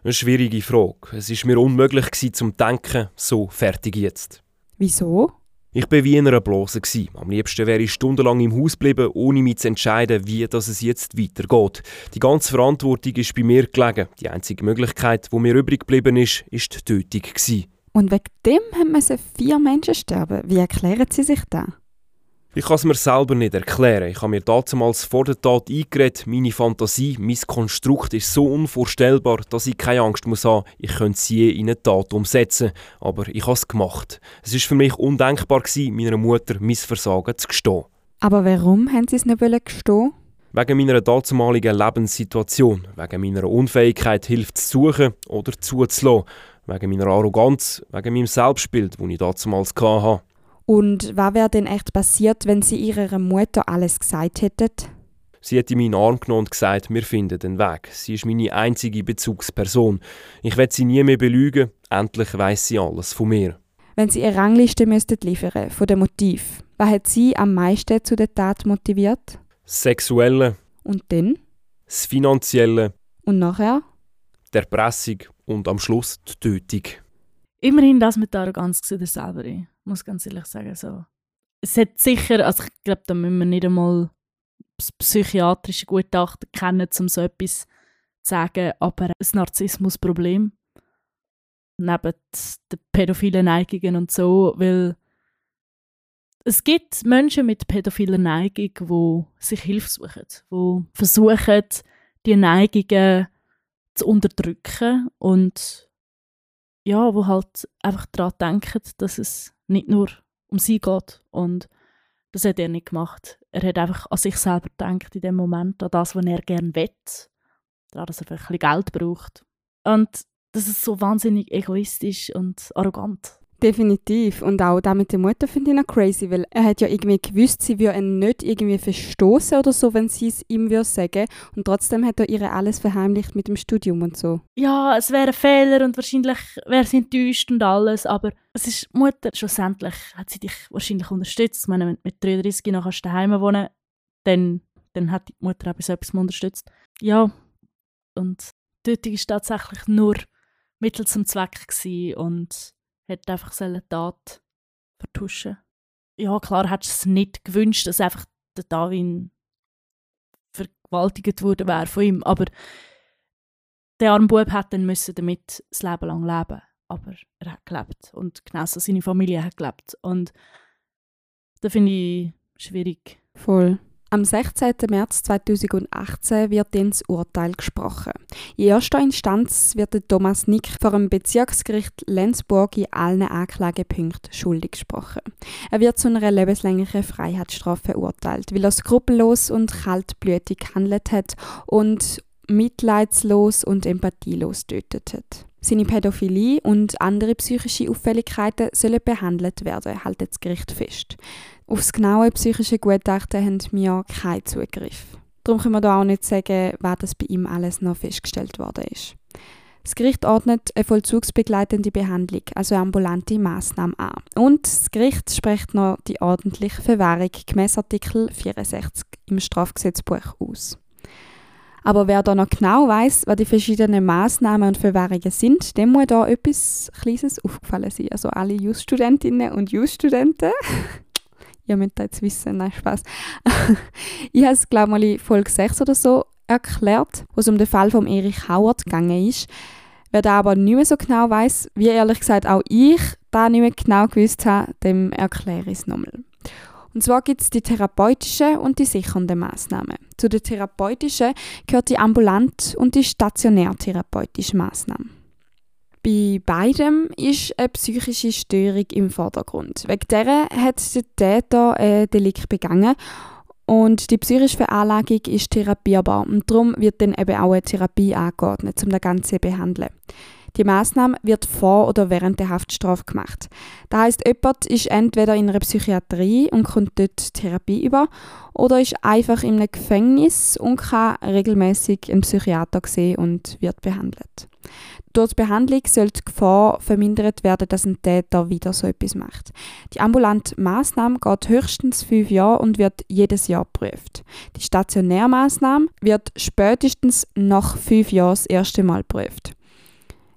S5: Eine schwierige Frage. Es ist mir unmöglich gewesen, zum Denken, so fertig jetzt.
S2: Wieso?
S5: Ich war wie in einer Blase. Am liebsten wäre ich stundenlang im Haus geblieben, ohne mich zu entscheiden, wie das es jetzt weitergeht. Die ganze Verantwortung ist bei mir gelegen. Die einzige Möglichkeit, die mir übrig geblieben ist, ist die Tötung.
S2: Und wegen dem müssen vier Menschen sterben. Wie erklären Sie sich das?
S5: Ich kann es mir selber nicht erklären. Ich habe mir damals vor der Tat eingeredet, meine Fantasie, mein Konstrukt ist so unvorstellbar, dass ich keine Angst muss haben, ich könnte sie je in eine Tat umsetzen. Aber ich habe es gemacht. Es ist für mich undenkbar gewesen, meiner Mutter mein Versagen zu gestehen.
S2: Aber warum haben Sie es nicht gestehen
S5: Wegen meiner damaligen Lebenssituation, wegen meiner Unfähigkeit, Hilfe zu suchen oder zuzulassen, wegen meiner Arroganz, wegen meinem Selbstbild, das ich damals hatte.
S2: Und was wäre denn echt passiert, wenn Sie Ihrer Mutter alles gesagt hätten?
S5: Sie hat in meinen Arm genommen und gesagt, wir finden den Weg. Sie ist meine einzige Bezugsperson. Ich werde sie nie mehr belügen. Endlich weiß sie alles von mir.
S2: Wenn Sie eine Rangliste müsstet liefern von dem Motiv, was hat Sie am meisten zu der Tat motiviert?
S5: Das Sexuelle.
S2: Und dann?
S5: Das Finanzielle.
S2: Und nachher?
S5: Die Erpressung und am Schluss die Tötung.
S3: Immerhin das mit der Arroganz selber muss ganz ehrlich sagen. So. Es hat sicher, also ich glaube, da müssen wir nicht einmal das psychiatrische Gutachten kennen, um so etwas zu sagen, aber ein Narzissmusproblem neben den pädophilen Neigungen und so, weil es gibt Menschen mit pädophiler Neigung, die sich Hilfe suchen, die versuchen, die Neigungen zu unterdrücken und ja, wo halt einfach daran denken, dass es nicht nur um sie geht. Und das hat er nicht gemacht. Er hat einfach an sich selber gedacht in dem Moment, an das, was er gerne will. Daran, dass er ein bisschen Geld braucht. Und das ist so wahnsinnig egoistisch und arrogant.
S2: Definitiv. Und auch da mit der Mutter finde ich noch crazy, weil er hat ja irgendwie gewusst, sie würde ihn nicht irgendwie verstoßen oder so, wenn sie es ihm würde sagen. Und trotzdem hat er ihr alles verheimlicht mit dem Studium und so.
S3: Ja, es wäre ein Fehler und wahrscheinlich wäre sie enttäuscht und alles, aber es ist Mutter. Schlussendlich hat sie dich wahrscheinlich unterstützt. Ich meine, wenn du mit 33 noch daheim wohnen dann, dann hat die Mutter auch so etwas unterstützt. Ja, und die Tötung war tatsächlich nur Mittel zum Zweck gewesen und hätte einfach seine Tat vertuschen Ja, klar hättest du es nicht gewünscht, dass einfach der Darwin vergewaltigt wurde wäre von ihm, aber der arme Bub hätte dann müssen damit das Leben lang leben aber er hat gelebt und genauso seine Familie hat gelebt und das finde ich schwierig.
S2: Voll. Am 16. März 2018 wird das Urteil gesprochen. In erster Instanz wird Thomas Nick vor dem Bezirksgericht Lenzburg in allen Anklagepunkten schuldig gesprochen. Er wird zu einer lebenslänglichen Freiheitsstrafe verurteilt, weil er skrupellos und kaltblütig gehandelt hat und mitleidslos und empathielos tötet hat. Seine Pädophilie und andere psychische Auffälligkeiten sollen behandelt werden, hält das Gericht fest. Aufs genaue psychische Gutachten haben wir keinen Zugriff. Darum können wir da auch nicht sagen, was das bei ihm alles noch festgestellt worden ist. Das Gericht ordnet eine vollzugsbegleitende Behandlung, also ambulante Massnahme an. Und das Gericht spricht noch die ordentliche Verwahrung gemäß Artikel 64 im Strafgesetzbuch aus. Aber wer da noch genau weiß, was die verschiedenen Maßnahmen und Verwahrungen sind, dem muss da etwas Kleines aufgefallen sein. Also alle Just-Studentinnen und Just-Studenten. ihr müsst das jetzt wissen, nein, Spaß. ich habe es, glaube ich, mal Folge 6 oder so erklärt, wo es um den Fall von Erich Howard gegangen ist. Wer da aber nicht mehr so genau weiß, wie ehrlich gesagt auch ich da nicht mehr genau gewusst habe, dem erkläre ich es nochmal. Und zwar gibt es die therapeutischen und die sichernden Maßnahmen. Zu den therapeutischen gehört die ambulant und die stationärtherapeutische Maßnahme. Bei beidem ist eine psychische Störung im Vordergrund. Wegen der hat der Täter ein Delikt begangen und die psychische Veranlagung ist therapierbar und darum wird dann eben auch eine Therapie angeordnet, um das Ganze zu behandeln. Die Maßnahme wird vor oder während der Haftstrafe gemacht. Das heißt, jemand ist entweder in einer Psychiatrie und kommt dort Therapie über oder ist einfach in einem Gefängnis und kann regelmäßig einen Psychiater sehen und wird behandelt. Durch die Behandlung soll die Gefahr vermindert werden, dass ein Täter wieder so etwas macht. Die ambulante Maßnahme geht höchstens fünf Jahre und wird jedes Jahr geprüft. Die Stationärmaßnahme wird spätestens nach fünf Jahren das erste Mal geprüft.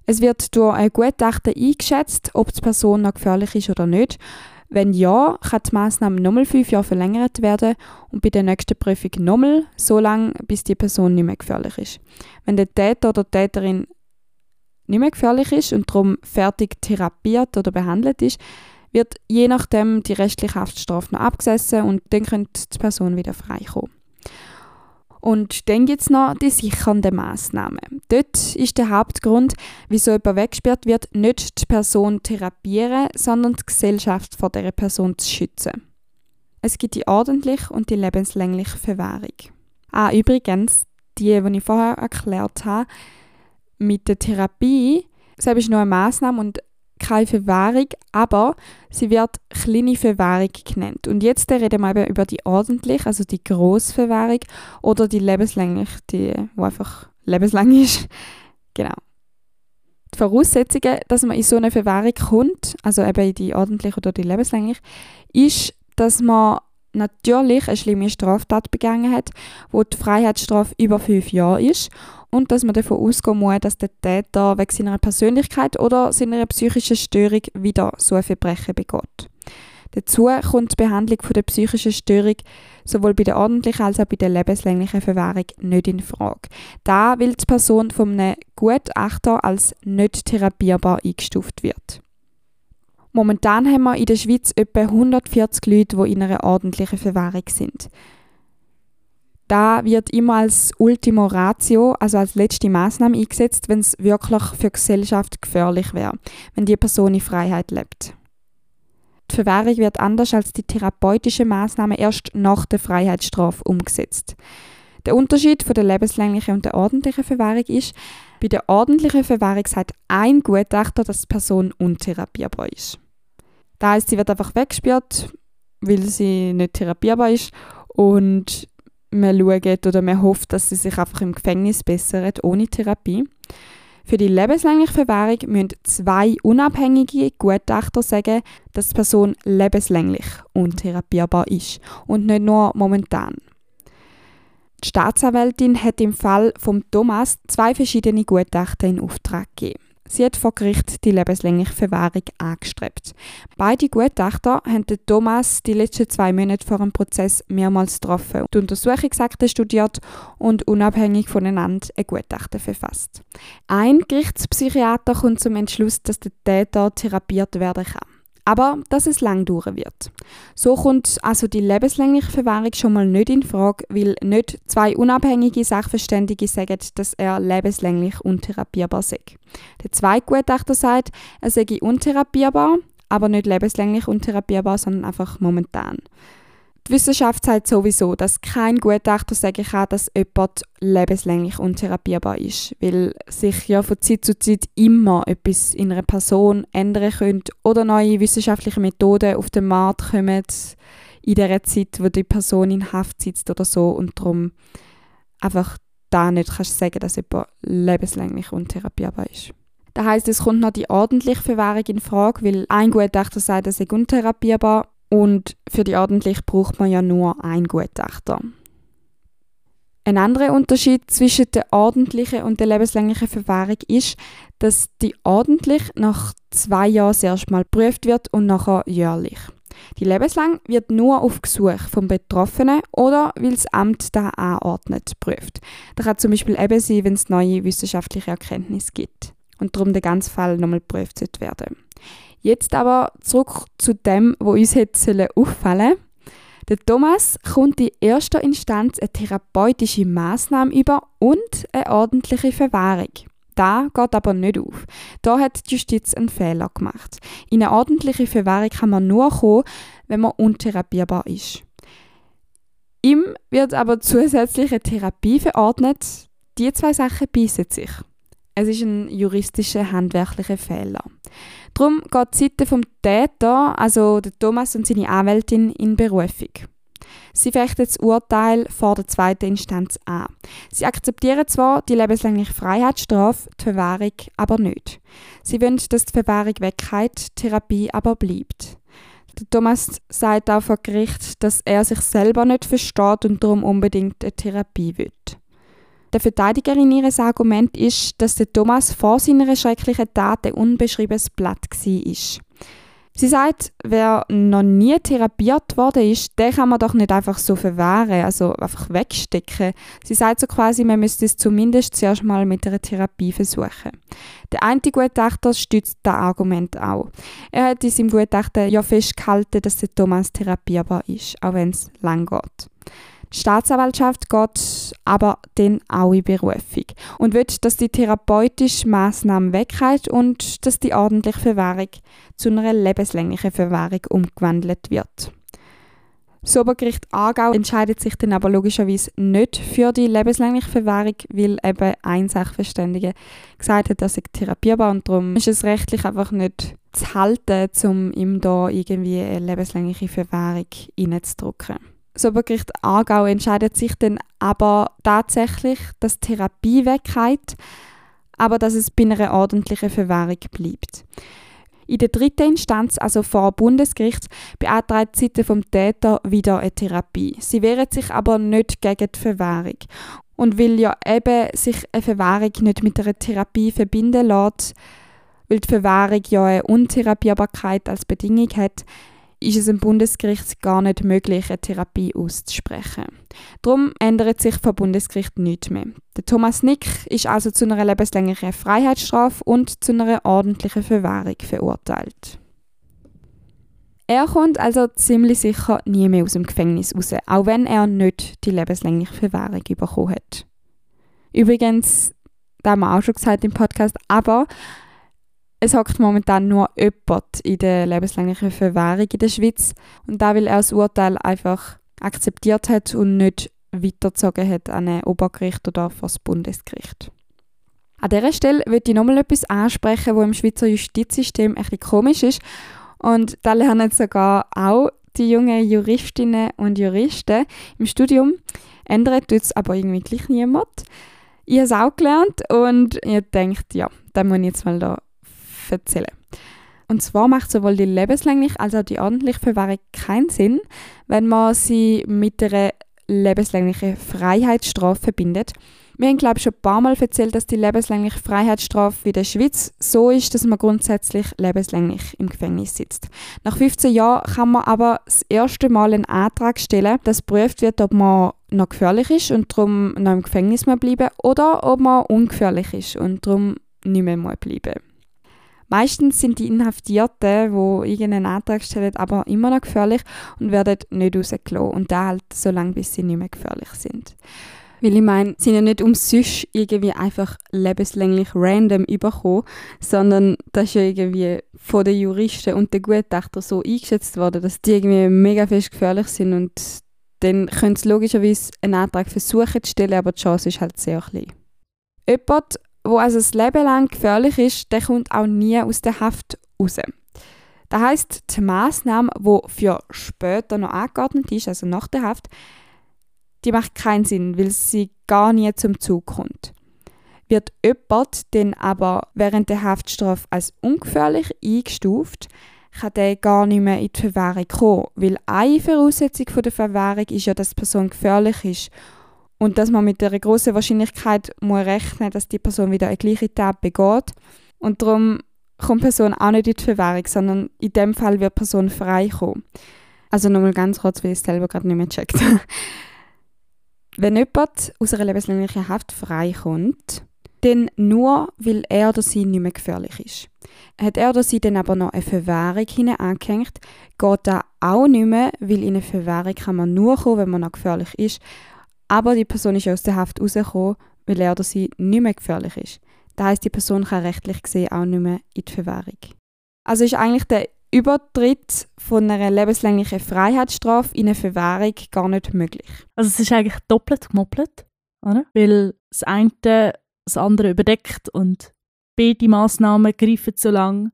S2: Es wird durch ein Gutachten eingeschätzt, ob die Person noch gefährlich ist oder nicht. Wenn ja, kann die Maßnahme nochmal fünf Jahre verlängert werden und bei der nächsten Prüfung nochmal so lange, bis die Person nicht mehr gefährlich ist. Wenn der Täter oder die Täterin nicht mehr gefährlich ist und darum fertig therapiert oder behandelt ist, wird je nachdem die restliche Haftstrafe noch abgesessen und dann könnte die Person wieder freikommen. Und dann gibt es noch die sichernde Maßnahmen. Dort ist der Hauptgrund, wieso jemand weggesperrt wird, nicht die Person therapieren, sondern die Gesellschaft vor dieser Person zu schützen. Es gibt die ordentliche und die lebenslängliche Verwahrung. Ah, übrigens, die, die ich vorher erklärt habe, mit der Therapie, das ist nur eine Maßnahme und keine Verwahrung, aber sie wird kleine Verwahrung genannt. Und jetzt reden wir eben über die ordentliche, also die Grossverwahrung oder die lebenslängliche, die, wo einfach lebenslang ist. Genau. Die Voraussetzungen, dass man in so eine Verwahrung kommt, also eben in die ordentliche oder die lebenslängliche, ist, dass man natürlich eine schlimme Straftat begangen hat, wo die Freiheitsstrafe über fünf Jahre ist und dass man davon ausgehen muss, dass der Täter wegen seiner Persönlichkeit oder seiner psychischen Störung wieder so ein Verbrechen begeht. Dazu kommt die Behandlung der psychischen Störung sowohl bei der ordentlichen als auch bei der lebenslänglichen Verwahrung nicht in Frage. Da weil die Person von einem Gutachter als nicht therapierbar eingestuft wird. Momentan haben wir in der Schweiz etwa 140 Leute, die in einer ordentlichen Verwahrung sind. Da wird immer als Ultimo Ratio, also als letzte Maßnahme eingesetzt, wenn es wirklich für die Gesellschaft gefährlich wäre, wenn die Person in Freiheit lebt. Die Verwahrung wird anders als die therapeutische Maßnahme erst nach der Freiheitsstrafe umgesetzt. Der Unterschied von der lebenslänglichen und der ordentlichen Verwahrung ist, bei der ordentlichen Verwahrung sagt ein Gutachter, dass die Person untherapierbar ist. Das heißt, sie wird einfach weggesperrt, weil sie nicht therapierbar ist und man schaut oder man hofft, dass sie sich einfach im Gefängnis bessert, ohne Therapie. Für die lebenslängliche Verwahrung müssen zwei unabhängige Gutachter sagen, dass die Person lebenslänglich untherapierbar ist und nicht nur momentan. Die Staatsanwältin hat im Fall von Thomas zwei verschiedene Gutachten in Auftrag gegeben. Sie hat vor Gericht die lebenslängliche Verwahrung angestrebt. Beide Gutachter haben Thomas die letzten zwei Monate vor dem Prozess mehrmals getroffen, die Untersuchungsakte studiert und unabhängig voneinander ein Gutachten verfasst. Ein Gerichtspsychiater kommt zum Entschluss, dass der Täter therapiert werden kann aber dass es lang dauern wird. So kommt also die lebenslängliche Verwahrung schon mal nicht in Frage, weil nicht zwei unabhängige Sachverständige sagen, dass er lebenslänglich untherapierbar sei. Der zweite Gutachter sagt, er sei untherapierbar, aber nicht lebenslänglich untherapierbar, sondern einfach momentan. Die Wissenschaft sagt sowieso, dass kein Gutachter sagen kann, dass jemand lebenslänglich untherapierbar ist, weil sich ja von Zeit zu Zeit immer etwas in einer Person ändern könnte oder neue wissenschaftliche Methoden auf den Markt kommen in der Zeit, wo die Person in Haft sitzt oder so und darum einfach da nicht kannst sagen, dass jemand lebenslänglich untherapierbar ist. Das heißt, es kommt noch die ordentliche Verwahrung in Frage, weil ein Gutachter sagt, er sei untherapierbar und für die ordentlich braucht man ja nur ein Gutachter. Ein anderer Unterschied zwischen der ordentlichen und der lebenslänglichen Verwahrung ist, dass die ordentlich nach zwei Jahren zuerst mal geprüft wird und nachher jährlich. Die lebenslang wird nur auf Gesuch vom Betroffenen oder weil das Amt da anordnet prüft. Das kann zum Beispiel eben sein, wenn es neue wissenschaftliche Erkenntnisse gibt und darum der ganze Fall nochmal geprüft werden. Jetzt aber zurück zu dem, wo uns hätte auffallen Der Thomas kommt in erster Instanz eine therapeutische Maßnahme über und eine ordentliche Verwahrung. Da geht aber nicht auf. Da hat die Justiz einen Fehler gemacht. In eine ordentliche Verwahrung kann man nur kommen, wenn man untherapierbar ist. Ihm wird aber zusätzliche Therapie verordnet. Die zwei Sachen beißen sich. Es ist ein juristischer, handwerklicher Fehler. Darum geht die Seite vom Täter, also der Thomas und seine Anwältin, in Berufung. Sie fechten das Urteil vor der zweiten Instanz an. Sie akzeptieren zwar die lebenslängliche Freiheitsstrafe, die Verwahrung aber nicht. Sie wollen, dass die Verwahrung weggeht, die Therapie aber bleibt. Der Thomas sagt auch vor Gericht, dass er sich selber nicht versteht und darum unbedingt eine Therapie will. Der Verteidigerin ihres Argument ist, dass der Thomas vor seiner schrecklichen Tat ein unbeschriebenes Blatt war. Sie sagt, wer noch nie therapiert worden ist, den kann man doch nicht einfach so verwahren, also einfach wegstecken. Sie sagt so quasi, man müsste es zumindest zuerst mal mit einer Therapie versuchen. Der eine Gutachter stützt das Argument auch. Er hat in seinem Gutachten ja festgehalten, dass der Thomas therapierbar ist, auch wenn es lang geht. Staatsanwaltschaft geht aber dann auch in Berufung und will, dass die therapeutische Maßnahme weggeht und dass die ordentliche Verwahrung zu einer lebenslänglichen Verwahrung umgewandelt wird. Das Obergericht Aargau entscheidet sich dann aber logischerweise nicht für die lebenslängliche Verwahrung, weil eben ein Sachverständiger gesagt hat, dass er therapierbar und darum ist es rechtlich einfach nicht zu halten, um ihm da irgendwie eine lebenslängliche Verwahrung reinzudrücken. Das Obergericht Aargau entscheidet sich dann aber tatsächlich, dass Therapie weggeht, aber dass es bei einer ordentlichen Verwahrung bleibt. In der dritten Instanz, also vor Bundesgericht, beantragt die Seite vom Täter wieder eine Therapie. Sie wehren sich aber nicht gegen die Verwahrung. Und weil ja eben sich eine Verwahrung nicht mit einer Therapie verbinden lässt, weil die Verwahrung ja eine Untherapierbarkeit als Bedingung hat, ist es im Bundesgericht gar nicht möglich, eine Therapie auszusprechen. Darum ändert sich vom Bundesgericht nichts mehr. Der Thomas Nick ist also zu einer lebenslänglichen Freiheitsstrafe und zu einer ordentlichen Verwahrung verurteilt. Er kommt also ziemlich sicher nie mehr aus dem Gefängnis raus, auch wenn er nicht die lebenslängliche Verwahrung bekommen hat. Übrigens, da haben wir auch schon gesagt im Podcast, aber es hockt momentan nur jemand in der lebenslänglichen Verwahrung in der Schweiz und da weil er das Urteil einfach akzeptiert hat und nicht weitergezogen hat an ein Obergericht oder vor das Bundesgericht. An dieser Stelle würde ich nochmal etwas ansprechen, was im Schweizer Justizsystem bisschen komisch ist. Und da lernen sogar auch die jungen Juristinnen und Juristen im Studium. Ändert tut es aber irgendwie gleich niemand. Ich habe es auch gelernt und ihr denkt, ja, da muss ich jetzt mal da erzählen. Und zwar macht sowohl die lebenslängliche als auch die ordentliche Verwahrung keinen Sinn, wenn man sie mit einer lebenslänglichen Freiheitsstrafe verbindet. Wir haben, glaube ich, schon ein paar Mal erzählt, dass die lebenslängliche Freiheitsstrafe in der Schweiz so ist, dass man grundsätzlich lebenslänglich im Gefängnis sitzt. Nach 15 Jahren kann man aber das erste Mal einen Antrag stellen, dass geprüft wird, ob man noch gefährlich ist und darum noch im Gefängnis bleiben oder ob man ungefährlich ist und darum nicht mehr bleiben Meistens sind die Inhaftierten, die irgendeinen Antrag stellen, aber immer noch gefährlich und werden nicht rausgelassen. Und da halt so lange, bis sie nicht mehr gefährlich sind. Weil ich meine, sie sind ja nicht umsonst irgendwie einfach lebenslänglich random überkommen, sondern das ist ja irgendwie von den Juristen und den Gutachtern so eingeschätzt worden, dass die irgendwie mega fest gefährlich sind und dann können sie logischerweise einen Antrag versuchen zu stellen, aber die Chance ist halt sehr klein. Jemand, wo also das Leben lang gefährlich ist, der kommt auch nie aus der Haft raus. Das heißt, die Maßnahme, die für später noch angeordnet ist, also nach der Haft, die macht keinen Sinn, weil sie gar nie zum Zug kommt. Wird jemand dann aber während der Haftstrafe als ungefährlich eingestuft, kann der gar nicht mehr in die Verwahrung kommen, weil eine Voraussetzung der Verwahrung ist ja, dass die Person gefährlich ist und dass man mit der großen Wahrscheinlichkeit muss rechnen, dass die Person wieder eine gleiche Tat begeht und darum kommt die Person auch nicht in die Verwahrung, sondern in dem Fall wird die Person frei kommen. Also nochmal ganz kurz, weil ich es selber gerade nicht mehr checkt. Wenn jemand aus einer lebenslänglichen Haft freikommt, Denn nur, weil er oder sie nicht mehr gefährlich ist. Hat er oder sie dann aber noch eine Verwahrung hinein angehängt, geht das auch nicht mehr, weil in eine Verwahrung kann man nur kommen, wenn man noch gefährlich ist. Aber die Person ist aus der Haft rausgekommen, weil er oder sie nicht mehr gefährlich ist. Das heisst, die Person kann rechtlich gesehen auch nicht mehr in die Verwahrung. Also ist eigentlich der Übertritt von einer lebenslänglichen Freiheitsstrafe in eine Verwahrung gar nicht möglich.
S3: Also es ist eigentlich doppelt gemoppelt, oder? Weil das eine das andere überdeckt und beide Massnahmen greifen so lange,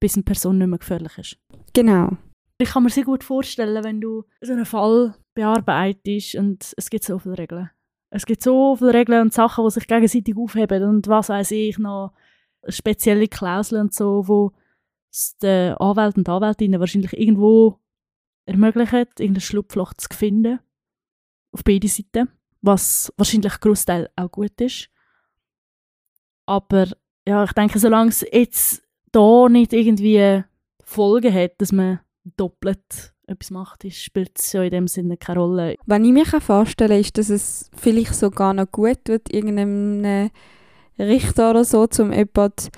S3: bis eine Person nicht mehr gefährlich ist.
S2: Genau.
S3: Ich kann mir sehr gut vorstellen, wenn du so einen Fall bearbeitest und es gibt so viele Regeln. Es gibt so viele Regeln und Sachen, die sich gegenseitig aufheben und was weiß ich noch, spezielle Klauseln und so, wo es den Anwälten und Anwältinnen wahrscheinlich irgendwo ermöglicht, irgendein Schlupfloch zu finden. Auf beide Seiten. Was wahrscheinlich Großteil auch gut ist. Aber ja, ich denke, solange es jetzt da nicht irgendwie Folgen hat, dass man doppelt etwas macht, spielt es ja in dem Sinne keine Rolle.
S2: Was ich mir vorstellen kann, ist, dass es vielleicht sogar noch gut tut, irgendeinem Richter oder so, um jemanden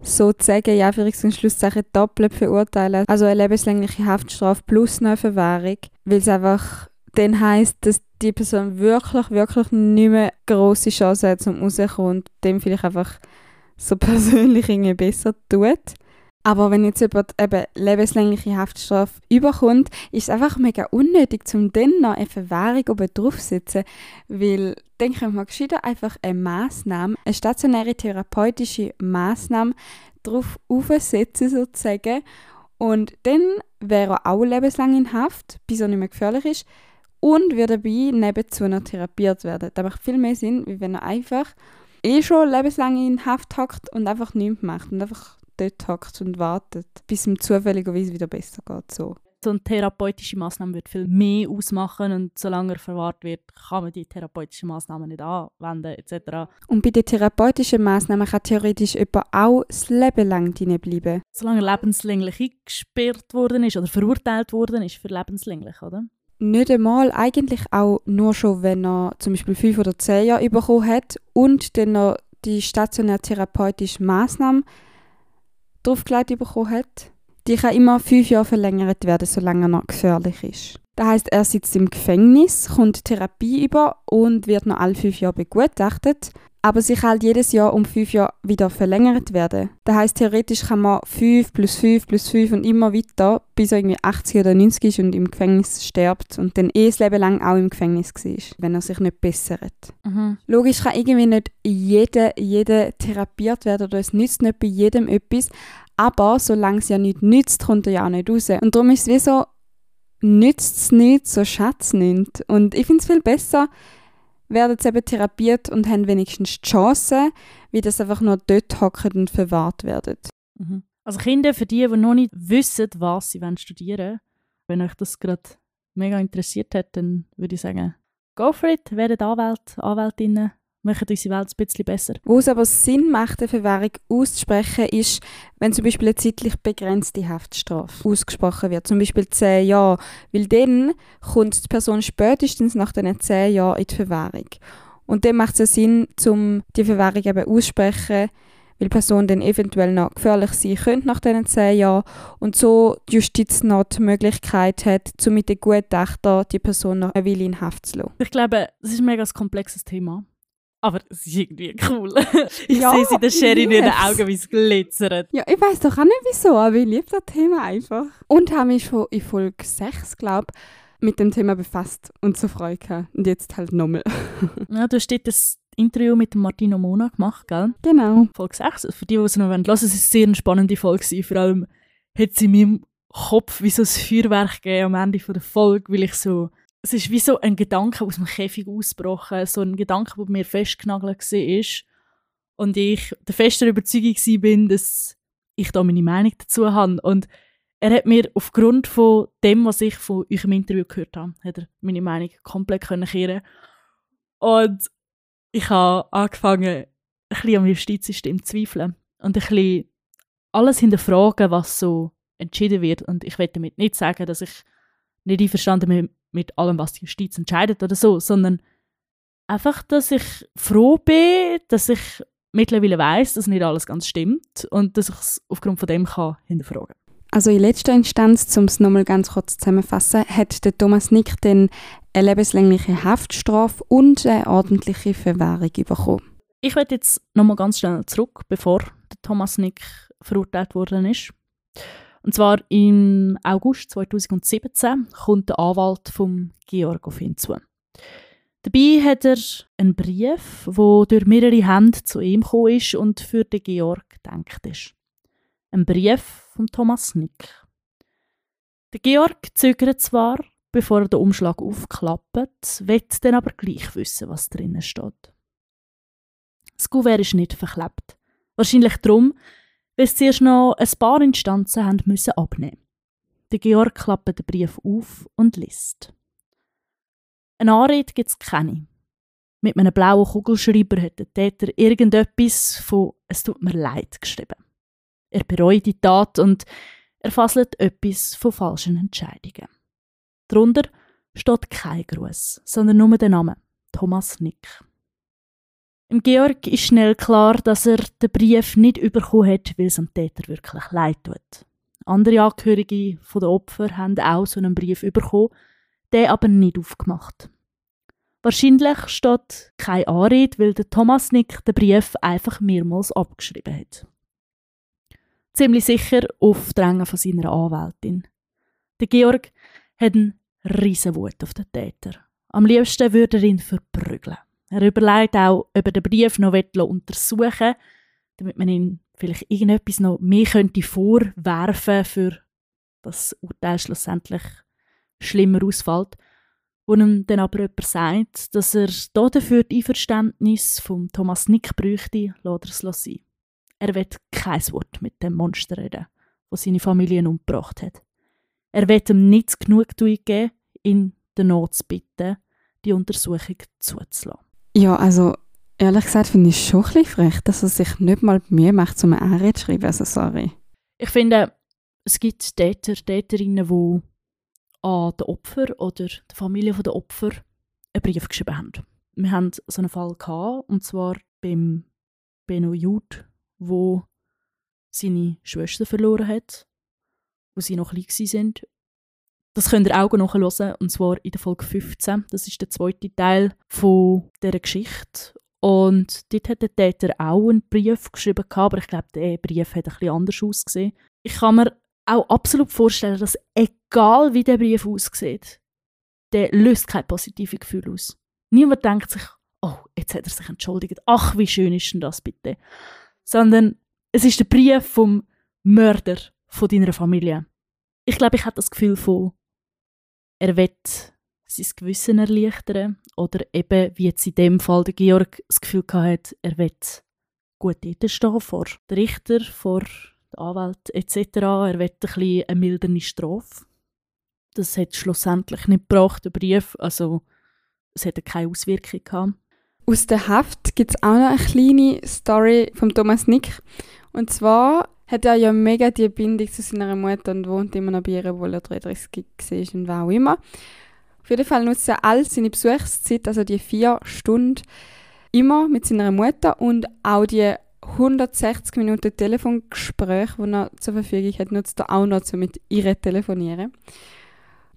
S2: so zu sagen, ja, für Schlusszeichen doppelt verurteilen. Also eine lebenslängliche Haftstrafe plus eine Verwahrung, weil es einfach dann heisst, dass die Person wirklich, wirklich nicht mehr grosse Chance hat, um rauszukommen und dem vielleicht einfach so persönlich irgendwie besser tut. Aber wenn jetzt jemand eben lebenslängliche Haftstrafe überkommt, ist es einfach mega unnötig, um dann noch eine Verwahrung oben drauf zu setzen. Weil dann könnte man gescheiter einfach eine Massnahme, eine stationäre therapeutische Massnahme drauf aufsetzen sozusagen. Und dann wäre er auch lebenslang in Haft, bis er nicht mehr gefährlich ist. Und würde dabei nebenzu noch therapiert werden. Das macht viel mehr Sinn, wie wenn er einfach eh schon lebenslang in Haft hockt und einfach nichts macht und einfach dort hockt und wartet, bis ihm zufälligerweise wieder besser geht. So.
S3: so eine therapeutische Maßnahme wird viel mehr ausmachen und solange er verwahrt wird, kann man die therapeutische Maßnahmen nicht anwenden etc.
S2: Und bei den therapeutischen Maßnahmen kann theoretisch jemand auch das Leben lang drin bleiben.
S3: Solange er lebenslänglich eingesperrt worden ist oder verurteilt worden ist für lebenslänglich, oder?
S2: Nicht einmal, eigentlich auch nur schon, wenn er zum Beispiel fünf oder zehn Jahre bekommen hat und dann noch die stationäre therapeutische Maßnahme draufgelegt bekommen hat. Die kann immer fünf Jahre verlängert werden, solange er noch gefährlich ist. Das heißt, er sitzt im Gefängnis, kommt Therapie über und wird noch alle fünf Jahre begutachtet. Aber sie kann halt jedes Jahr um fünf Jahre wieder verlängert werden. Das heißt, theoretisch kann man fünf plus fünf plus fünf und immer weiter, bis er irgendwie 80 oder 90 ist und im Gefängnis stirbt und dann eh das Leben lang auch im Gefängnis war, wenn er sich nicht bessert. Mhm. Logisch kann irgendwie nicht jeder, jeder therapiert werden oder es nützt nicht bei jedem etwas, aber solange es ja nicht nützt, kommt er ja auch nicht raus. Und darum ist es wie so, nützt es nicht, so schätzt es nicht. Und ich finde es viel besser, werden sie eben therapiert und haben wenigstens die Chance, wie das einfach nur dort hocken und verwahrt werden.
S3: Mhm. Also Kinder, für die, die noch nicht wissen, was sie studieren wollen, wenn euch das gerade mega interessiert hat, dann würde ich sagen, go for it, werdet Anwälte, Anwältinnen, machen unsere Welt ein bisschen besser.
S2: Wo es aber Sinn macht, eine Verwahrung auszusprechen, ist, wenn zum Beispiel eine zeitlich begrenzte Haftstrafe ausgesprochen wird, zum Beispiel zehn Jahre, weil dann kommt die Person spätestens nach diesen zehn Jahren in die Verwahrung. Und dann macht es Sinn, um die Verwahrung eben auszusprechen, weil die Person dann eventuell noch gefährlich sein könnte nach diesen zehn Jahren und so die Justiz noch die Möglichkeit hat, um mit den Gutachter die Person noch eine Weile in Haft zu lassen.
S3: Ich glaube, das ist ein mega komplexes Thema. Aber es ist irgendwie cool. ich ja, sehe sie der Sherry in den Augen, wie es glitzert.
S2: Ja, ich weiß doch auch nicht wieso, aber ich liebe das Thema einfach. Und habe mich schon in Folge 6, glaube mit dem Thema befasst und so Freude gehabt. Und jetzt halt nochmal.
S3: ja, du hast dort das Interview mit Martino Mona gemacht, gell?
S2: Genau.
S3: Folge 6. Für die, die es noch hören wollen, es ist eine sehr spannende Folge. Vor allem hat sie in meinem Kopf wie so ein Feuerwerk gegeben am Ende der Folge, weil ich so es ist wie so ein Gedanke aus dem Käfig ausgebrochen, so ein Gedanke, der mir festgenagelt war. Und ich der festen Überzeugung bin, dass ich da meine Meinung dazu habe. Und er hat mir aufgrund von dem, was ich von euch im Interview gehört habe, hat er meine Meinung komplett können kehren Und ich habe angefangen, ein bisschen am Justizsystem zu zweifeln und ein bisschen alles hinterfragen, was so entschieden wird. Und ich will damit nicht sagen, dass ich nicht einverstanden mit allem, was die Justiz entscheidet oder so, sondern Einfach, dass ich froh bin, dass ich mittlerweile weiß, dass nicht alles ganz stimmt und dass ich es aufgrund von dem kann hinterfragen
S2: Also in letzter Instanz, um es nochmal ganz kurz zusammenzufassen, hat der Thomas Nick dann eine lebenslängliche Haftstrafe und eine ordentliche Verwahrung bekommen.
S3: Ich werde jetzt nochmal ganz schnell zurück, bevor der Thomas Nick verurteilt worden ist. Und zwar im August 2017 kommt der Anwalt vom Georg auf ihn zu. Dabei hat er einen Brief, der durch mehrere Hände zu ihm gekommen ist und für den Georg gedacht ist. Ein Brief von Thomas Nick. Der Georg zögert zwar, bevor er den Umschlag aufklappt, wird dann aber gleich wissen, was drinnen steht. Das Kuvert ist nicht verklebt. Wahrscheinlich darum, sie zuerst noch ein paar Instanzen haben müssen abnehmen. Der Georg klappt den Brief auf und liest. Eine Anrede gibt es keine. Mit einem blauen Kugelschreiber hat der Täter irgendetwas von «Es tut mir leid» geschrieben. Er bereut die Tat und er fasselt etwas von falschen Entscheidungen. Darunter steht kein Gruß, sondern nur der Name Thomas Nick. Im Georg ist schnell klar, dass er den Brief nicht bekommen hat, weil es dem Täter wirklich leid tut. Andere Angehörige der Opfer haben auch so einen Brief bekommen, der aber nicht aufgemacht. Wahrscheinlich steht keine Anrede, weil der Thomas Nick den Brief einfach mehrmals abgeschrieben hat. Ziemlich sicher auf Drängen von seiner Anwältin. Der Georg hat einen riesen Wut auf den Täter. Am liebsten würde er ihn verprügeln. Er überlegt auch, ob er den Brief noch untersuchen will, damit man ihm vielleicht irgendetwas noch mehr könnte vorwerfen für das Urteil schlussendlich schlimmer ausfällt. Wo ihm dann aber jemand sagt, dass er dafür die Einverständnis von Thomas Nick bräuchte, lässt er es sein. Er wird kein Wort mit dem Monster reden, das seine Familie umgebracht hat. Er wird ihm nicht genug geben, ihn der Not zu bitten, die Untersuchung zuzulassen.
S2: Ja, also ehrlich gesagt finde ich es schon ein bisschen frech, dass er sich nicht mal Mühe macht, um eine Anrede zu schreiben. Also sorry.
S3: Ich finde, es gibt Täter, Täterinnen, die an den Opfer oder der Familie der Opfer einen Brief geschrieben haben. Wir hatten so einen Fall gehabt, und zwar beim Benno Jud, wo seine Schwester verloren hat, wo sie noch klein sind das könnt ihr auch nachhören, und zwar in der Folge 15. Das ist der zweite Teil von dieser Geschichte. Und dort hat der Täter auch einen Brief geschrieben, aber ich glaube, der Brief hat bisschen anders ausgesehen. Ich kann mir auch absolut vorstellen, dass egal wie der Brief aussieht, der löst kein positives Gefühl aus. Niemand denkt sich, oh, jetzt hat er sich entschuldigt. Ach, wie schön ist denn das bitte? Sondern es ist der Brief vom Mörder von deiner Familie. Ich glaube, ich habe das Gefühl von, er will sein Gewissen erleichtern oder eben, wie jetzt in dem Fall der Georg das Gefühl hatte, er will gut stehen vor den Richter, vor den Anwalt etc. Er will ein bisschen eine mildere Strafe. Das hat schlussendlich nicht gebracht, der Brief, also es hatte keine Auswirkung gehabt.
S2: Aus der Haft gibt es auch noch eine kleine Story von Thomas Nick. Und zwar hat er ja mega die Bindung zu seiner Mutter und wohnt immer noch bei ihr, obwohl er 33 war und was auch immer. Auf jeden Fall nutzt er all seine Besuchszeit, also die vier Stunden, immer mit seiner Mutter und auch die 160 Minuten Telefongespräch, die er zur Verfügung hat, nutzt er auch noch so mit ihr telefonieren.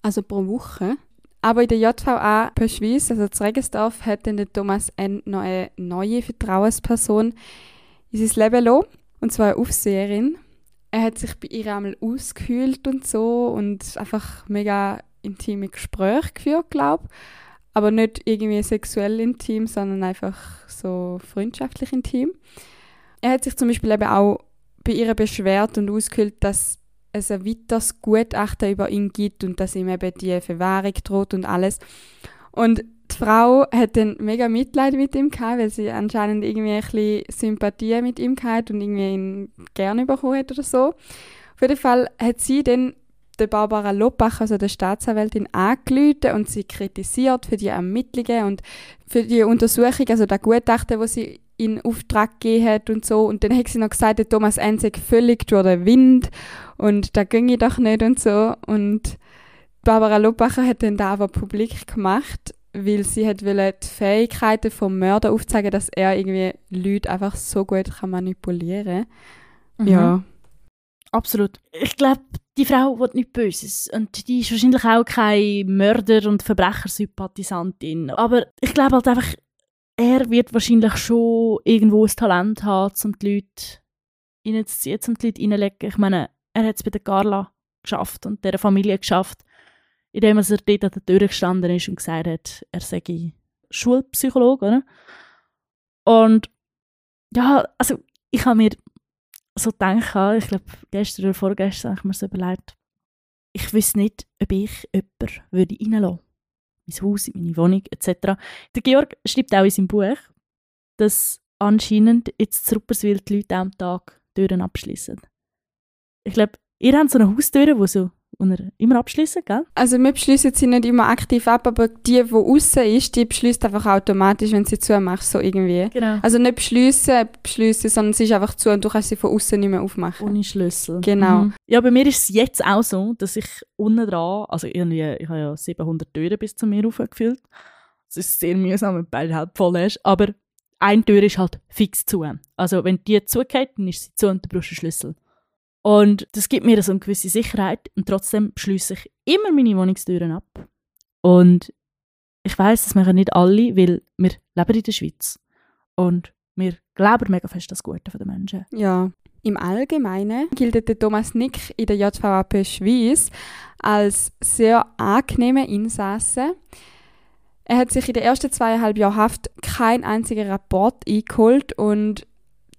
S2: Also pro Woche. Aber in der JVA Pöschwies, also zu Regensdorf, hat dann Thomas N. noch eine neue Vertrauensperson in sein Leben gelassen. Und zwar eine Aufseherin. Er hat sich bei ihr einmal ausgehöhlt und so und einfach mega intime Gespräche geführt, glaube Aber nicht irgendwie sexuell intim, sondern einfach so freundschaftlich intim. Er hat sich zum Beispiel eben auch bei ihr beschwert und ausgehöhlt, dass es ein weiteres Gutachten über ihn gibt und dass ihm eben die Verwahrung droht und alles. Und die Frau hat dann mega Mitleid mit ihm gehabt, weil sie anscheinend irgendwie ein bisschen Sympathie mit ihm gehabt und irgendwie ihn gerne bekommen hat oder so. Auf jeden Fall hat sie dann der Barbara Lopach, also der Staatsanwältin, angerufen und sie kritisiert für die Ermittlungen und für die Untersuchung, also der Gutachten, wo sie in Auftrag gegeben hat und so. Und dann hat sie noch gesagt, der Thomas Enzig völlig durch den Wind und da ginge doch nicht und so. Und Barbara Lopacher hat dann da aber publik gemacht weil sie hat die Fähigkeiten vom Mörder aufzeigen, dass er irgendwie Leute einfach so gut kann manipulieren.
S3: Mhm.
S2: Ja,
S3: Absolut. Ich glaube, die Frau will nichts Böses. Und die ist wahrscheinlich auch keine Mörder- und Verbrechersympathisantin. Aber ich glaube halt einfach, er wird wahrscheinlich schon irgendwo ein Talent haben, um die Leute reinzuziehen, um die Leute reinzulegen. Ich meine, er hat es bei der Carla geschafft und der Familie geschafft, indem er dort an der Tür gestanden ist und gesagt hat, er sei Schulpsychologe? Und ja, also ich habe mir so gedacht, ich glaube, gestern oder vorgestern habe ich mir so überlegt, ich wüsste nicht, ob ich jemanden würde reinlassen Mein Haus, meine Wohnung etc. Der Georg schreibt auch in seinem Buch, dass anscheinend jetzt Rupperswil die Leute am Tag Türen abschließen. Ich glaube, ihr habt so eine Haustür, die so und er immer abschließen, gell?
S2: Also wir beschließen sie nicht immer aktiv ab, aber die, die außen ist, die beschließt einfach automatisch, wenn sie zumachst, so irgendwie.
S3: Genau.
S2: Also nicht beschließen, beschließen, sondern sie ist einfach zu und du kannst sie von außen nicht mehr aufmachen.
S3: Ohne Schlüssel.
S2: Genau.
S3: Mhm. Ja, bei mir ist es jetzt auch so, dass ich unten dran, also irgendwie, ich habe ja 700 Türen bis zu mir aufgefüllt. Es ist sehr mühsam, wenn beide halb voll ist, aber eine Tür ist halt fix zu. Also wenn die zugeht, dann ist sie zu und du brauchst einen Schlüssel. Und das gibt mir so eine gewisse Sicherheit und trotzdem schließe ich immer meine Wohnungstüren ab. Und ich weiß, das machen nicht alle, weil wir leben in der Schweiz. Und wir glauben mega fest das Gute der Menschen.
S2: Ja. Im Allgemeinen gilt der Thomas Nick in der JVAP Schweiz als sehr angenehmer Insasse. Er hat sich in den ersten zweieinhalb Jahren Haft keinen einzigen Rapport eingeholt und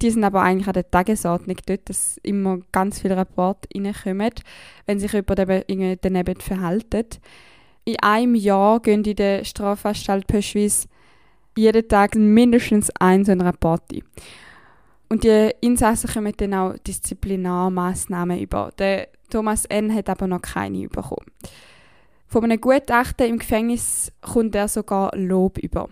S2: die sind aber eigentlich an der Tagesordnung dort, dass immer ganz viele Rapporte reinkommen, wenn sich jemand eben daneben verhält. In einem Jahr gehen in der Strafanstalt Pöschwis jeden Tag mindestens ein so ein Rapport ein. Und die Insassen kommen dann auch Disziplinarmaßnahmen über. Der Thomas N. hat aber noch keine bekommen. Von einem Gutachten im Gefängnis kommt er sogar Lob über.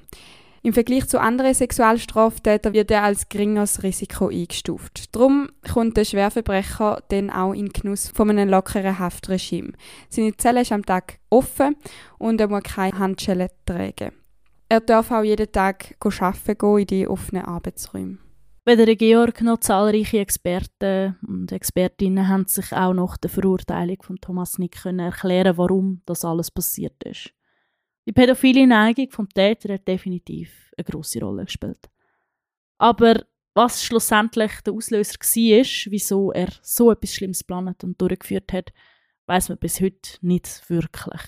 S2: Im Vergleich zu anderen Sexualstraftätern wird er als geringeres Risiko eingestuft. Darum kommt der Schwerverbrecher dann auch in Genuss von einem lockeren Haftregime. Seine Zelle ist am Tag offen und er muss keine Handschellen tragen. Er darf auch jeden Tag arbeiten gehen in die offenen Arbeitsräume.
S3: Weder der Georg noch zahlreiche Experten und Expertinnen haben sich auch nach der Verurteilung von Thomas Nick können erklären, warum das alles passiert ist. Die pädophile Neigung vom Täter hat definitiv eine große Rolle gespielt. Aber was schlussendlich der Auslöser war, wieso er so etwas Schlimmes geplant und durchgeführt hat, weiß man bis heute nicht wirklich.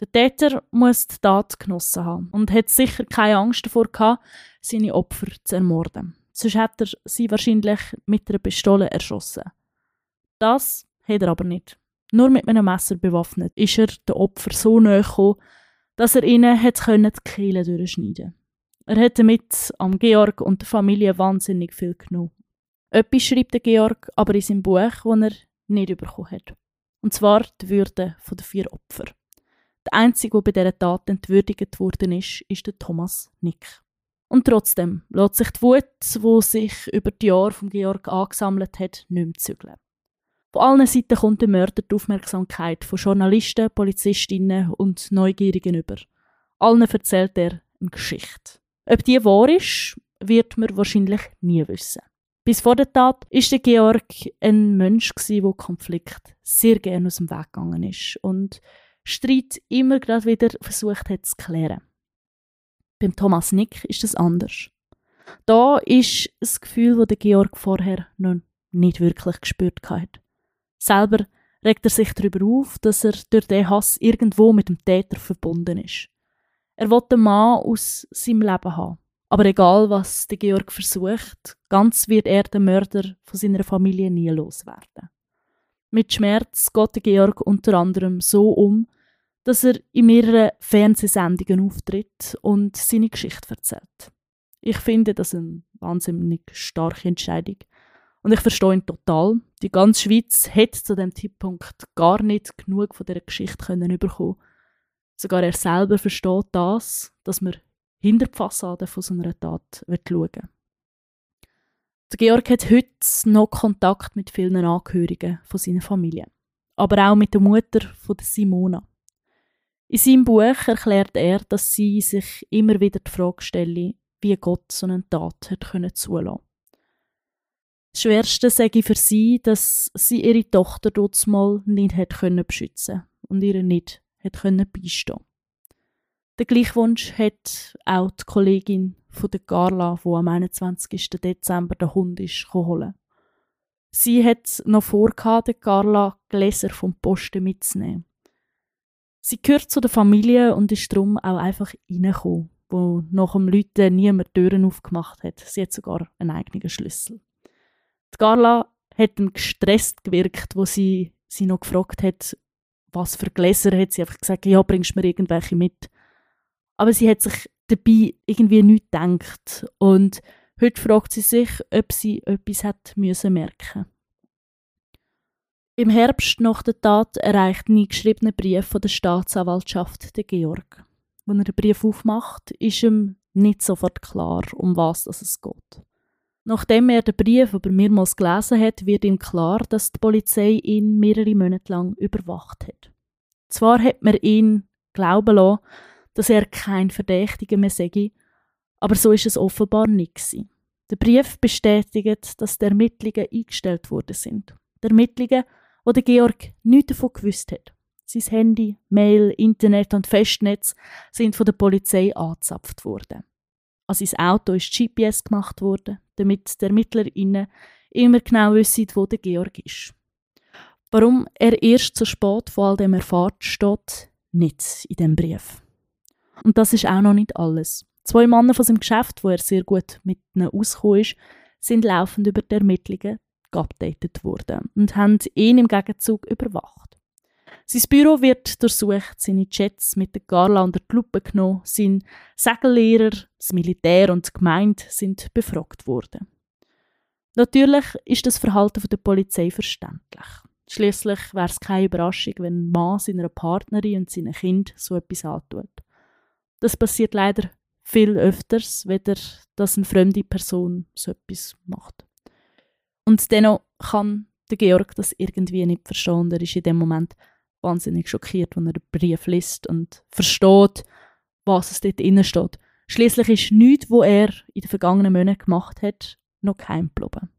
S3: Der Täter muss die Tat genossen haben und hat sicher keine Angst davor gehabt, seine Opfer zu ermorden. Sonst hätte er sie wahrscheinlich mit einer Pistole erschossen. Das hat er aber nicht. Nur mit einem Messer bewaffnet ist er den Opfer so nahe gekommen, dass er ihnen hat können die Kehle durchschneiden Er hat damit am Georg und der Familie wahnsinnig viel genommen. Etwas schreibt der Georg aber in seinem Buch, das er nicht bekommen hat. Und zwar die Würde der vier Opfer. Der einzige, der bei dieser Tat entwürdigt worden ist, ist der Thomas Nick. Und trotzdem lässt sich die Wut, die sich über die Jahre von Georg angesammelt hat, nicht mehr zügeln. Von allen Seiten kommt der Mörder die Aufmerksamkeit von Journalisten, Polizistinnen und Neugierigen über. Allen erzählt er eine Geschichte. Ob die wahr ist, wird man wahrscheinlich nie wissen. Bis vor der Tat ist der Georg ein Mensch der Konflikt sehr gerne aus dem Weg gegangen ist und Streit immer gerade wieder versucht hat zu klären. Beim Thomas Nick ist das anders. Da ist das Gefühl, das der Georg vorher noch nicht wirklich gespürt hat. Selber regt er sich darüber auf, dass er durch den Hass irgendwo mit dem Täter verbunden ist. Er will den Mann aus seinem Leben haben. Aber egal, was der Georg versucht, ganz wird er den Mörder von seiner Familie nie loswerden. Mit Schmerz geht der Georg unter anderem so um, dass er in mehreren Fernsehsendungen auftritt und seine Geschichte erzählt. Ich finde das eine wahnsinnig starke Entscheidung. Und ich verstehe ihn total. Die ganze Schweiz hätte zu dem Zeitpunkt gar nicht genug von dieser Geschichte können bekommen. Sogar er selber versteht das, dass man hinter die Fassade von so einer Tat schauen will. Der Georg hat heute noch Kontakt mit vielen Angehörigen von seiner Familie. Aber auch mit der Mutter von der Simona. In seinem Buch erklärt er, dass sie sich immer wieder die Frage stelle, wie Gott so eine Tat hat können zulassen. Das Schwerste sage ich für sie, dass sie ihre Tochter dort mal nicht hat können beschützen und ihr nicht hat können beistehen. Den Gleichwunsch hat auch die Kollegin von der Carla, die am 21. Dezember den Hund ist holen. Sie hat noch vor, der Carla Gläser vom Posten mitzunehmen. Sie gehört zu der Familie und ist darum auch einfach reingekommen, wo nach dem Leuten niemand Türen aufgemacht hat. Sie hat sogar einen eigenen Schlüssel. Die Carla hat dann gestresst gewirkt, wo sie sie noch gefragt hat, was für Gläser, hat sie einfach gesagt, ja, bringst mir irgendwelche mit. Aber sie hat sich dabei irgendwie nichts gedacht. Und heute fragt sie sich, ob sie etwas hat müssen merken Im Herbst nach der Tat erreicht ein geschriebener Brief von der Staatsanwaltschaft den Georg. Wenn er den Brief aufmacht, ist ihm nicht sofort klar, um was es geht. Nachdem er den Brief aber mehrmals gelesen hat, wird ihm klar, dass die Polizei ihn mehrere Monate lang überwacht hat. Zwar hat man ihn glauben lassen, dass er kein Verdächtiger mehr sei, aber so ist es offenbar nicht Der Brief bestätigt, dass die Ermittlungen eingestellt worden sind. Die Ermittlungen, wo der Georg nichts davon gewusst hat. Sein Handy, Mail, Internet und Festnetz sind von der Polizei angezapft worden. An sein Auto ist GPS gemacht worden, damit die ErmittlerInnen immer genau wissen, wo der Georg ist. Warum er erst so spät von all dem erfahrt, steht nicht in dem Brief. Und das ist auch noch nicht alles. Zwei Männer von seinem Geschäft, wo er sehr gut mit ihnen ausgekommen ist, sind laufend über die Ermittlungen geupdatet worden und haben ihn im Gegenzug überwacht. Sein Büro wird durchsucht, seine Chats mit der Garla unter die Lupe genommen, sein Segellehrer, das Militär und die Gemeinde sind befragt worden. Natürlich ist das Verhalten der Polizei verständlich. Schließlich wäre es keine Überraschung, wenn ein Mann seiner Partnerin und seinem Kind so etwas antut. Das passiert leider viel öfters, weder dass eine fremde Person so etwas macht. Und dennoch kann der Georg das irgendwie nicht verstehen. Er ist in dem Moment wahnsinnig schockiert, wenn er den Brief liest und versteht, was es dort drin steht. Schließlich ist nichts, was er in den vergangenen Monaten gemacht hat, noch kein geblieben.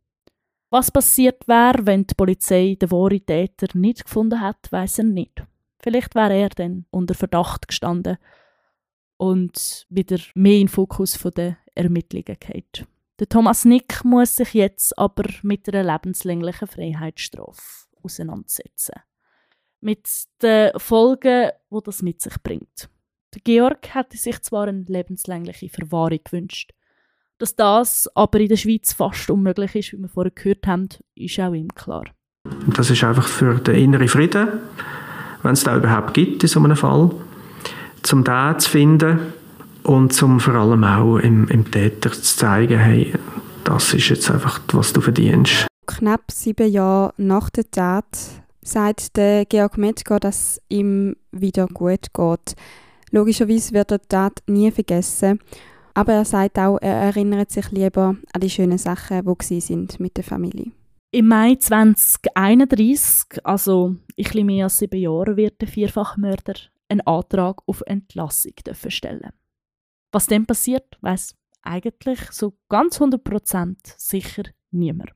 S3: Was passiert wäre, wenn die Polizei den wahren Täter nicht gefunden hat, weiß er nicht. Vielleicht wäre er dann unter Verdacht gestanden und wieder mehr in den Fokus der Ermittlungen geht. Der Thomas Nick muss sich jetzt aber mit einer lebenslänglichen Freiheitsstrafe auseinandersetzen mit den Folgen, die das mit sich bringt. Der Georg hätte sich zwar eine lebenslängliche Verwahrung gewünscht. Dass das aber in der Schweiz fast unmöglich ist, wie wir vorher gehört haben, ist auch ihm klar.
S4: Das ist einfach für den inneren Frieden, wenn es da überhaupt gibt in so einem Fall, zum da zu finden und zum vor allem auch im, im Täter zu zeigen, hey, das ist jetzt einfach, was du verdienst.
S2: Knapp sieben Jahre nach der Tat sagt der Georg Metzger, dass ihm wieder gut geht. Logischerweise wird er Tat nie vergessen, aber er sagt auch, er erinnert sich lieber an die schönen Sachen, die sind mit der Familie.
S3: Im Mai 2031, also ein mehr als sieben Jahre, wird der Vierfachmörder einen Antrag auf Entlassung stellen. Was dann passiert, weiß eigentlich so ganz 100% sicher niemand.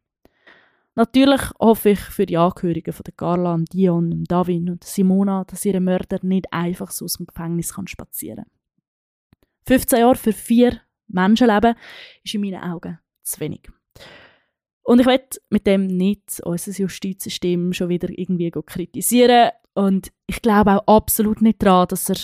S3: Natürlich hoffe ich für die Angehörigen von Carla, Dion, Davin und Simona, dass ihre Mörder nicht einfach so aus dem Gefängnis kann spazieren 15 Jahre für vier Menschenleben ist in meinen Augen zu wenig. Und ich will mit dem nicht unser Justizsystem schon wieder irgendwie kritisieren. Und ich glaube auch absolut nicht daran, dass er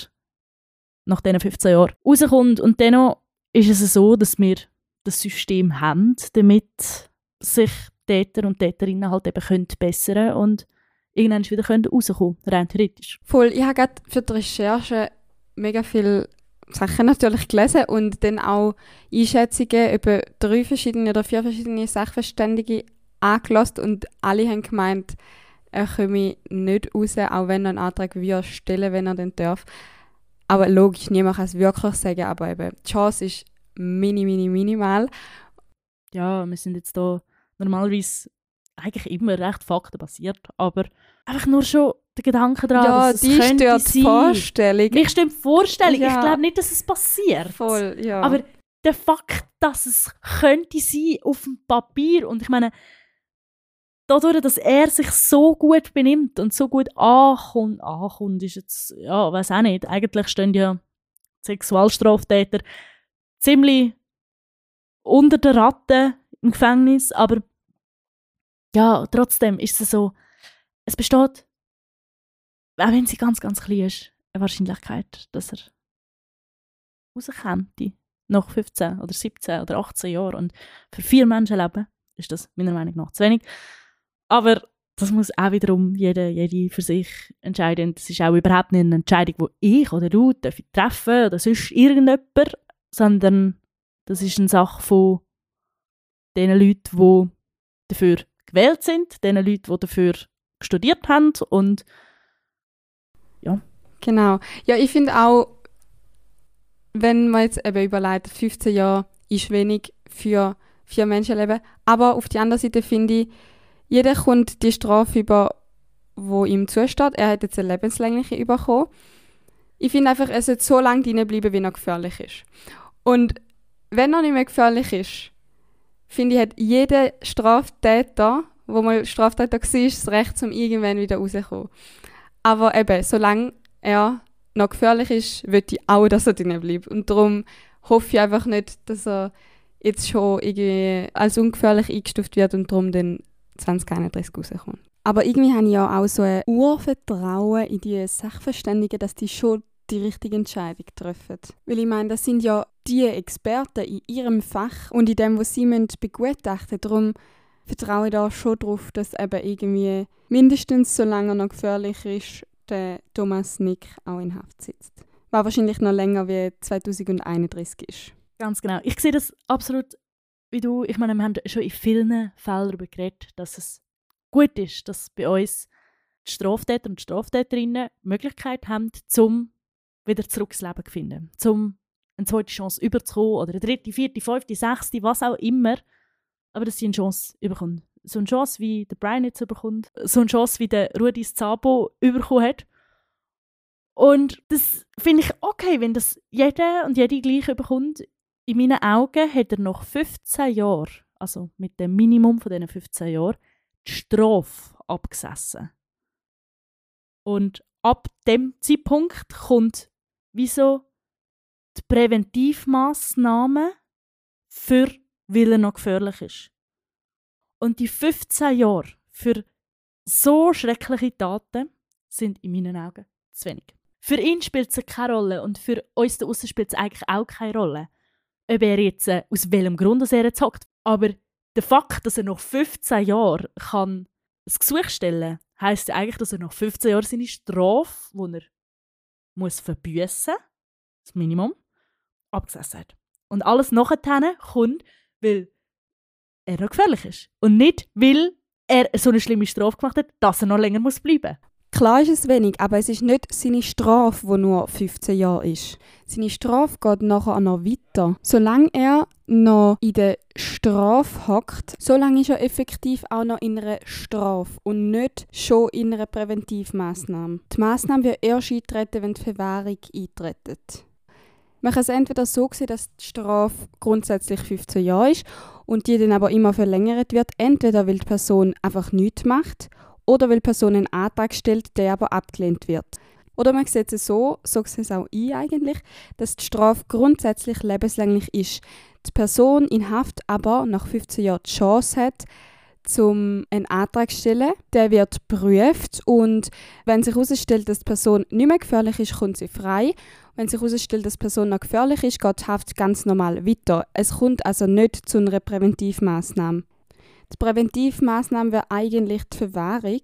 S3: nach diesen 15 Jahren rauskommt. Und dennoch ist es so, dass wir das System haben, damit sich Täter und Täterinnen halt eben können bessern und irgendwann wieder können rauskommen rein theoretisch.
S2: Voll, ich habe gerade für die Recherche mega viele Sachen natürlich gelesen und dann auch Einschätzungen über drei verschiedene oder vier verschiedene Sachverständige angelassen und alle haben gemeint, er komme nicht raus, auch wenn er einen Antrag würde stellen, wenn er den darf. Aber logisch, niemand kann es wirklich sagen, aber eben, die Chance ist mini, mini, minimal.
S3: Ja, wir sind jetzt da normalerweise eigentlich immer recht faktenbasiert, aber einfach nur schon der Gedanke daran,
S2: ja,
S3: dass es
S2: die
S3: könnte
S2: stört
S3: sein.
S2: Vorstellung.
S3: Mich stimmt die Vorstellung.
S2: Ja.
S3: Ich glaube nicht, dass es passiert.
S2: Voll, ja.
S3: Aber der Fakt, dass es könnte sein auf dem Papier und ich meine, dadurch, dass er sich so gut benimmt und so gut ankommt, ankommt ist jetzt, ja, weiß auch nicht, eigentlich stehen ja Sexualstraftäter ziemlich unter der Ratte im Gefängnis, aber ja, trotzdem ist es so, es besteht, auch wenn sie ganz, ganz klein ist, eine Wahrscheinlichkeit, dass er rauskommt nach 15 oder 17 oder 18 Jahren. Und für vier Menschenleben ist das meiner Meinung nach zu wenig. Aber das muss auch wiederum jeder, jede für sich entscheiden. Das ist auch überhaupt nicht eine Entscheidung, die ich oder du treffen treffen oder sonst irgendjemand, sondern das ist eine Sache von den Leuten, die dafür gewählt sind, den Leuten, die dafür studiert haben und
S2: Genau. Ja, ich finde auch, wenn man jetzt eben überlegt, 15 Jahre ist wenig für vier Menschenleben. Aber auf die andere Seite finde ich, jeder kommt die Strafe über, wo ihm zusteht. Er hat jetzt eine lebenslängliche bekommen. Ich finde einfach, er sollte so lange drin bleiben, wie er gefährlich ist. Und wenn er nicht mehr gefährlich ist, finde ich, hat jeder Straftäter, wo mal Straftäter war, das Recht, um irgendwann wieder rauszukommen. Aber eben, solange er noch gefährlich ist, will ich auch, dass er drin bleibt. Und darum hoffe ich einfach nicht, dass er jetzt schon irgendwie als ungefährlich eingestuft wird und darum dann 2031 rauskommt. Aber irgendwie habe ich ja auch so ein Urvertrauen in die Sachverständigen, dass die schon die richtige Entscheidung treffen. Weil ich meine, das sind ja die Experten in ihrem Fach und in dem, was sie müssen begutachten Darum vertraue ich da schon darauf, dass eben irgendwie mindestens so lange noch gefährlich ist, der Thomas Nick auch in Haft sitzt. Was wahrscheinlich noch länger wie 2031 ist.
S3: Ganz genau. Ich sehe das absolut wie du. Ich meine, wir haben schon in vielen Fällen darüber geredet, dass es gut ist, dass bei uns die Straftäter und Straftäterinnen die Möglichkeit haben, zum wieder zurück ins Leben zu finden. Zum eine zweite Chance überzukommen oder eine dritte, vierte, fünfte, sechste, was auch immer. Aber dass sie eine Chance überkommen. So eine Chance, wie der Brian jetzt überkommt. So eine Chance, wie der Rudi Szabo überkommen hat. Und das finde ich okay, wenn das jeder und jede gleich überkommt. In meinen Augen hat er nach 15 Jahren, also mit dem Minimum von diesen 15 Jahren, die Strafe abgesessen. Und ab dem Zeitpunkt kommt wieso die Präventivmaßnahme für, weil er noch gefährlich ist. Und die 15 Jahre für so schreckliche Taten sind in meinen Augen zu wenig. Für ihn spielt es keine Rolle und für uns da außen spielt es eigentlich auch keine Rolle, ob er jetzt äh, aus welchem Grund er jetzt. Aber der Fakt, dass er nach 15 Jahren kann ein Gesuch stellen heisst ja eigentlich, dass er nach 15 Jahren seine Strafe, die er muss verbüssen das Minimum, abgesessen. Und alles nachher kommt, weil er noch gefährlich ist. Und nicht, weil er so eine schlimme Strafe gemacht hat, dass er noch länger muss bleiben
S2: Klar ist es wenig, aber es ist nicht seine Strafe, die nur 15 Jahre ist. Seine Strafe geht nachher noch weiter. Solange er noch in der Strafe hockt, solange ist er effektiv auch noch in einer Strafe und nicht schon in einer Präventivmaßnahme. Die Maßnahme wird erst eintreten, wenn die Verwahrung eintritt. Man kann es entweder so sehen, dass die Strafe grundsätzlich 15 Jahre ist und die dann aber immer verlängert wird, entweder weil die Person einfach nichts macht oder weil die Person einen Antrag stellt, der aber abgelehnt wird. Oder man sieht es so, so sieht es auch ich eigentlich, dass die Strafe grundsätzlich lebenslänglich ist. Die Person in Haft aber nach 15 Jahren die Chance hat, zum einen Antrag zu stellen. Der wird geprüft und wenn sich herausstellt, dass die Person nicht mehr gefährlich ist, kommt sie frei. Wenn sich herausstellt, dass die Person noch gefährlich ist, geht die Haft ganz normal weiter. Es kommt also nicht zu einer Präventivmaßnahme. Die Präventivmaßnahme wäre eigentlich die Verwahrung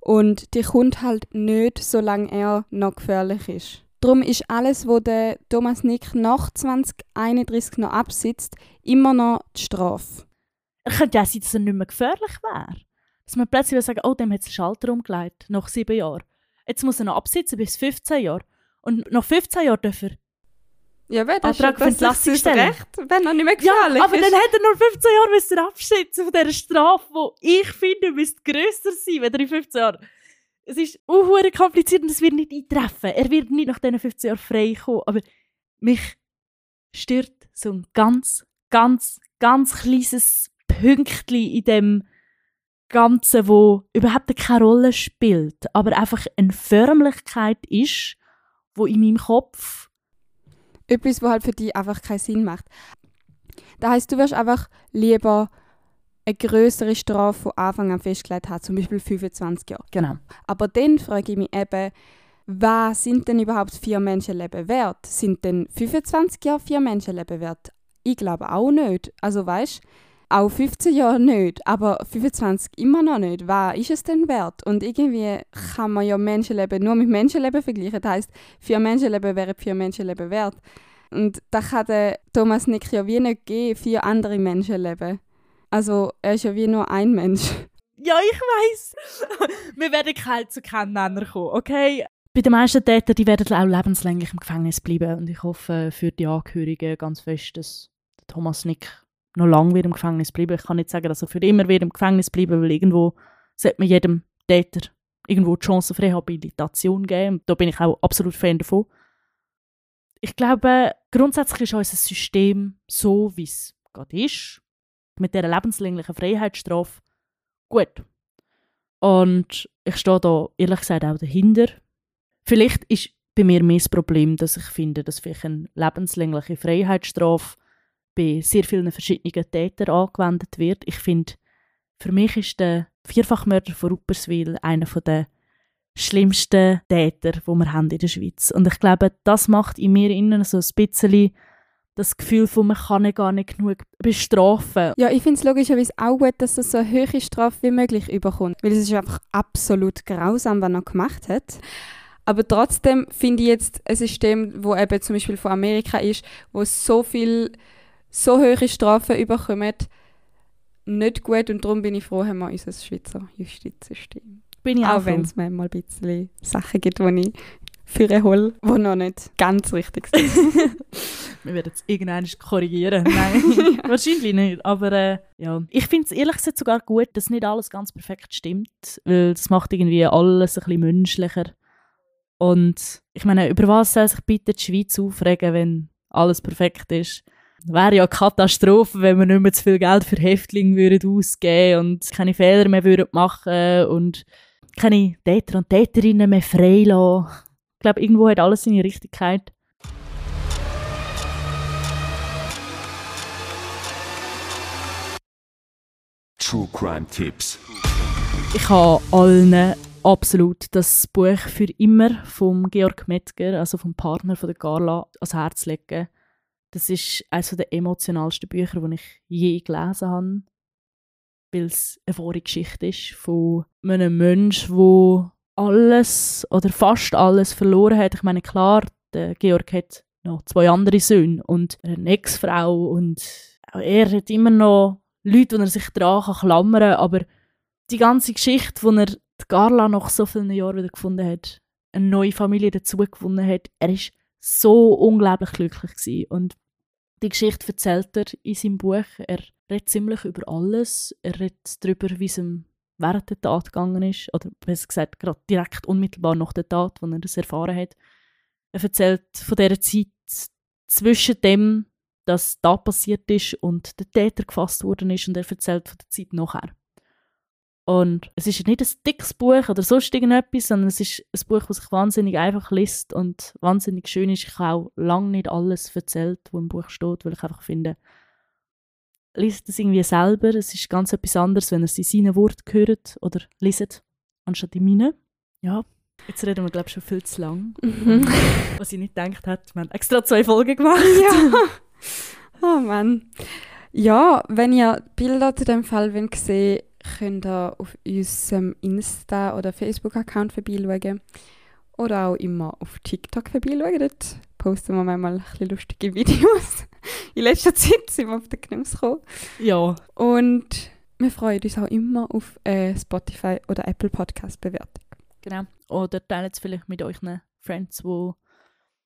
S2: und die kommt halt nicht, solange er noch gefährlich ist. Darum ist alles, was der Thomas Nick nach 2031 noch absitzt, immer noch die Strafe.
S3: Es könnte auch sein, dass er nicht mehr gefährlich wäre. Dass man plötzlich sagen, oh, dem hat den Schalter umgelegt, nach sieben Jahren. Jetzt muss er noch absitzen bis 15 Jahre. Und nach 15 Jahren darf er
S2: Ja, wer
S3: das Antrag für Entlassung stellen.
S2: Recht, wenn er nicht mehr
S3: Ja,
S2: gefährlich
S3: aber
S2: ist.
S3: dann hat er nur 15 Jahre müssen abschätzen von dieser Strafe, die ich finde, müsste grösser sein, wenn er in 15 Jahren es ist auch kompliziert und es wird nicht eintreffen. Er wird nicht nach diesen 15 Jahren frei kommen, aber mich stört so ein ganz, ganz, ganz kleines Pünktchen in dem Ganzen, wo überhaupt keine Rolle spielt, aber einfach eine Förmlichkeit ist, wo in meinem Kopf
S2: etwas, was halt für dich einfach keinen Sinn macht. Das heißt, du wirst einfach lieber eine größere Strafe von Anfang an festgelegt haben, zum Beispiel 25 Jahre.
S3: Genau.
S2: Aber dann frage ich mich eben, was sind denn überhaupt vier Menschenleben wert? Sind denn 25 Jahre vier Menschenleben wert? Ich glaube auch nicht. Also weißt auch 15 Jahre nicht, aber 25 immer noch nicht. Was ist es denn wert? Und irgendwie kann man ja Menschenleben nur mit Menschenleben vergleichen. Das heisst, vier Menschenleben wären vier Menschenleben wert. Und da kann Thomas Nick ja wie nicht geben, vier andere Menschenleben. Also er ist ja wie nur ein Mensch.
S3: Ja, ich weiß. Wir werden kalt zu keinem Nenner kommen, okay? Bei den meisten Tätern, die werden auch lebenslänglich im Gefängnis bleiben. Und ich hoffe für die Angehörigen ganz fest, dass Thomas Nick noch lange wird im Gefängnis bleiben. Ich kann nicht sagen, dass er für immer wird im Gefängnis bleiben, weil irgendwo sollte man jedem Täter irgendwo die Chance auf Rehabilitation geben. Und da bin ich auch absolut Fan davon. Ich glaube, grundsätzlich ist unser System so, wie es gerade ist, mit dieser lebenslänglichen Freiheitsstrafe gut. Und ich stehe da ehrlich gesagt auch dahinter. Vielleicht ist bei mir mehr das Problem, dass ich finde, dass vielleicht eine lebenslängliche Freiheitsstrafe bei sehr vielen verschiedenen Tätern angewendet wird. Ich finde, für mich ist der Vierfachmörder von Rupperswil einer der schlimmsten Täter, die wir haben in der Schweiz. Und ich glaube, das macht in mir innen so ein bisschen das Gefühl von, man kann gar nicht genug bestrafen.
S2: Ja, ich finde es logischerweise auch gut, dass er so eine hohe Strafe wie möglich überkommt. Weil es ist einfach absolut grausam, was er gemacht hat. Aber trotzdem finde ich jetzt ein System, wo eben zum Beispiel von Amerika ist, wo so viel, so hohe Strafen überkommen, nicht gut. Und darum bin ich froh, haben wir unser Schweizer Justizsystem.
S3: Bin ich auch,
S2: auch wenn es manchmal ein bisschen Sachen gibt, die ich für einen Hol, die noch nicht ganz richtig sind.
S3: Wir werden es irgendwann korrigieren. Nein, wahrscheinlich nicht. Aber äh, ja, ich finde es ehrlich gesagt sogar gut, dass nicht alles ganz perfekt stimmt, weil das macht irgendwie alles ein bisschen menschlicher. Und ich meine, über was soll sich bitte die Schweiz aufregen, wenn alles perfekt ist? Wäre ja eine Katastrophe, wenn wir nicht mehr zu viel Geld für Häftlinge würden ausgeben und keine Fehler mehr würden machen und keine Täter und Täterinnen mehr freilassen. Ich glaube, irgendwo hat alles seine Richtigkeit.
S1: True Crime Tipps.
S3: Ich habe allen absolut das Buch für immer vom Georg Metzger, also vom Partner von der Carla, ans Herz legen. Das ist eines der emotionalsten Bücher, die ich je gelesen habe, weil es eine wahre Geschichte ist von einem Menschen, der alles oder fast alles verloren hat. Ich meine, klar, der Georg hat noch zwei andere Söhne und eine Ex-Frau und auch er hat immer noch Leute, die er sich daran klammern kann, aber die ganze Geschichte, wo er die Carla nach so vielen Jahren wieder gefunden hat, eine neue Familie dazu gewonnen hat, er ist so unglaublich glücklich gewesen. und die Geschichte erzählt er in seinem Buch. Er redet ziemlich über alles. Er redet darüber, wie es ihm während der Tat gegangen ist, oder besser gesagt, gerade direkt unmittelbar nach der Tat, wo er das erfahren hat. Er erzählt von dieser Zeit zwischen dem, dass da passiert ist und der Täter gefasst worden ist und er erzählt von der Zeit nachher. Und es ist nicht ein dickes Buch oder sonst irgendetwas, sondern es ist ein Buch, das sich wahnsinnig einfach liest und wahnsinnig schön ist. Ich habe auch lange nicht alles erzählt, was im Buch steht, weil ich einfach finde, liest es irgendwie selber. Es ist ganz etwas anderes, wenn ihr es in seinen Worten hört oder liest, anstatt in meinen. Ja, jetzt reden wir, glaube ich, schon viel zu lang.
S2: Mhm.
S3: Was ich nicht gedacht hätte, wir haben extra zwei Folgen gemacht.
S2: ja. Oh Mann. Ja, wenn ihr Bilder zu dem Fall sehen könnt ihr auf unserem Insta- oder Facebook-Account vorbeischauen. Oder auch immer auf TikTok vorbeischauen. Dort posten wir manchmal ein bisschen lustige Videos. In letzter Zeit sind wir auf den Genuss gekommen.
S3: Ja.
S2: Und wir freuen uns auch immer auf Spotify oder Apple Podcast Bewertung.
S3: Genau. Oder teilt es vielleicht mit euren Friends, die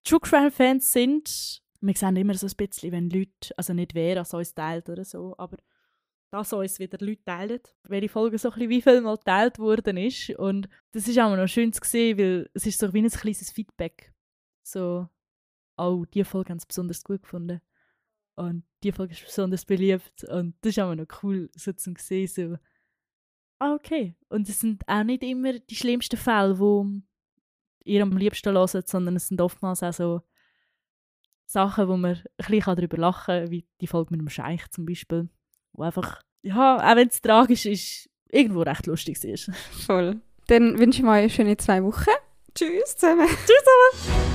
S3: True Crime Fans sind. Wir sehen immer so ein bisschen, wenn Leute, also nicht wer, als uns teilt oder so, aber dass uns wieder Leute teilen, welche Folge so ein wie viel mal geteilt worden ist. Und das ist auch noch schön zu sehen, weil es ist so wie ein kleines Feedback. So, oh, diese Folge haben sie besonders gut gefunden. Und die Folge ist besonders beliebt. Und das ist auch noch cool, so zu sehen, so, ah, okay. Und es sind auch nicht immer die schlimmsten Fälle, die ihr am liebsten hören, sondern es sind oftmals auch so Sachen, wo man ein bisschen darüber lachen kann, wie die Folge mit dem Scheich zum Beispiel, wo einfach, ja, auch wenn es tragisch ist, irgendwo recht lustig ist.
S2: Voll. Dann wünschen wir euch eine schöne zwei Wochen. Tschüss zusammen.
S3: Tschüss zusammen.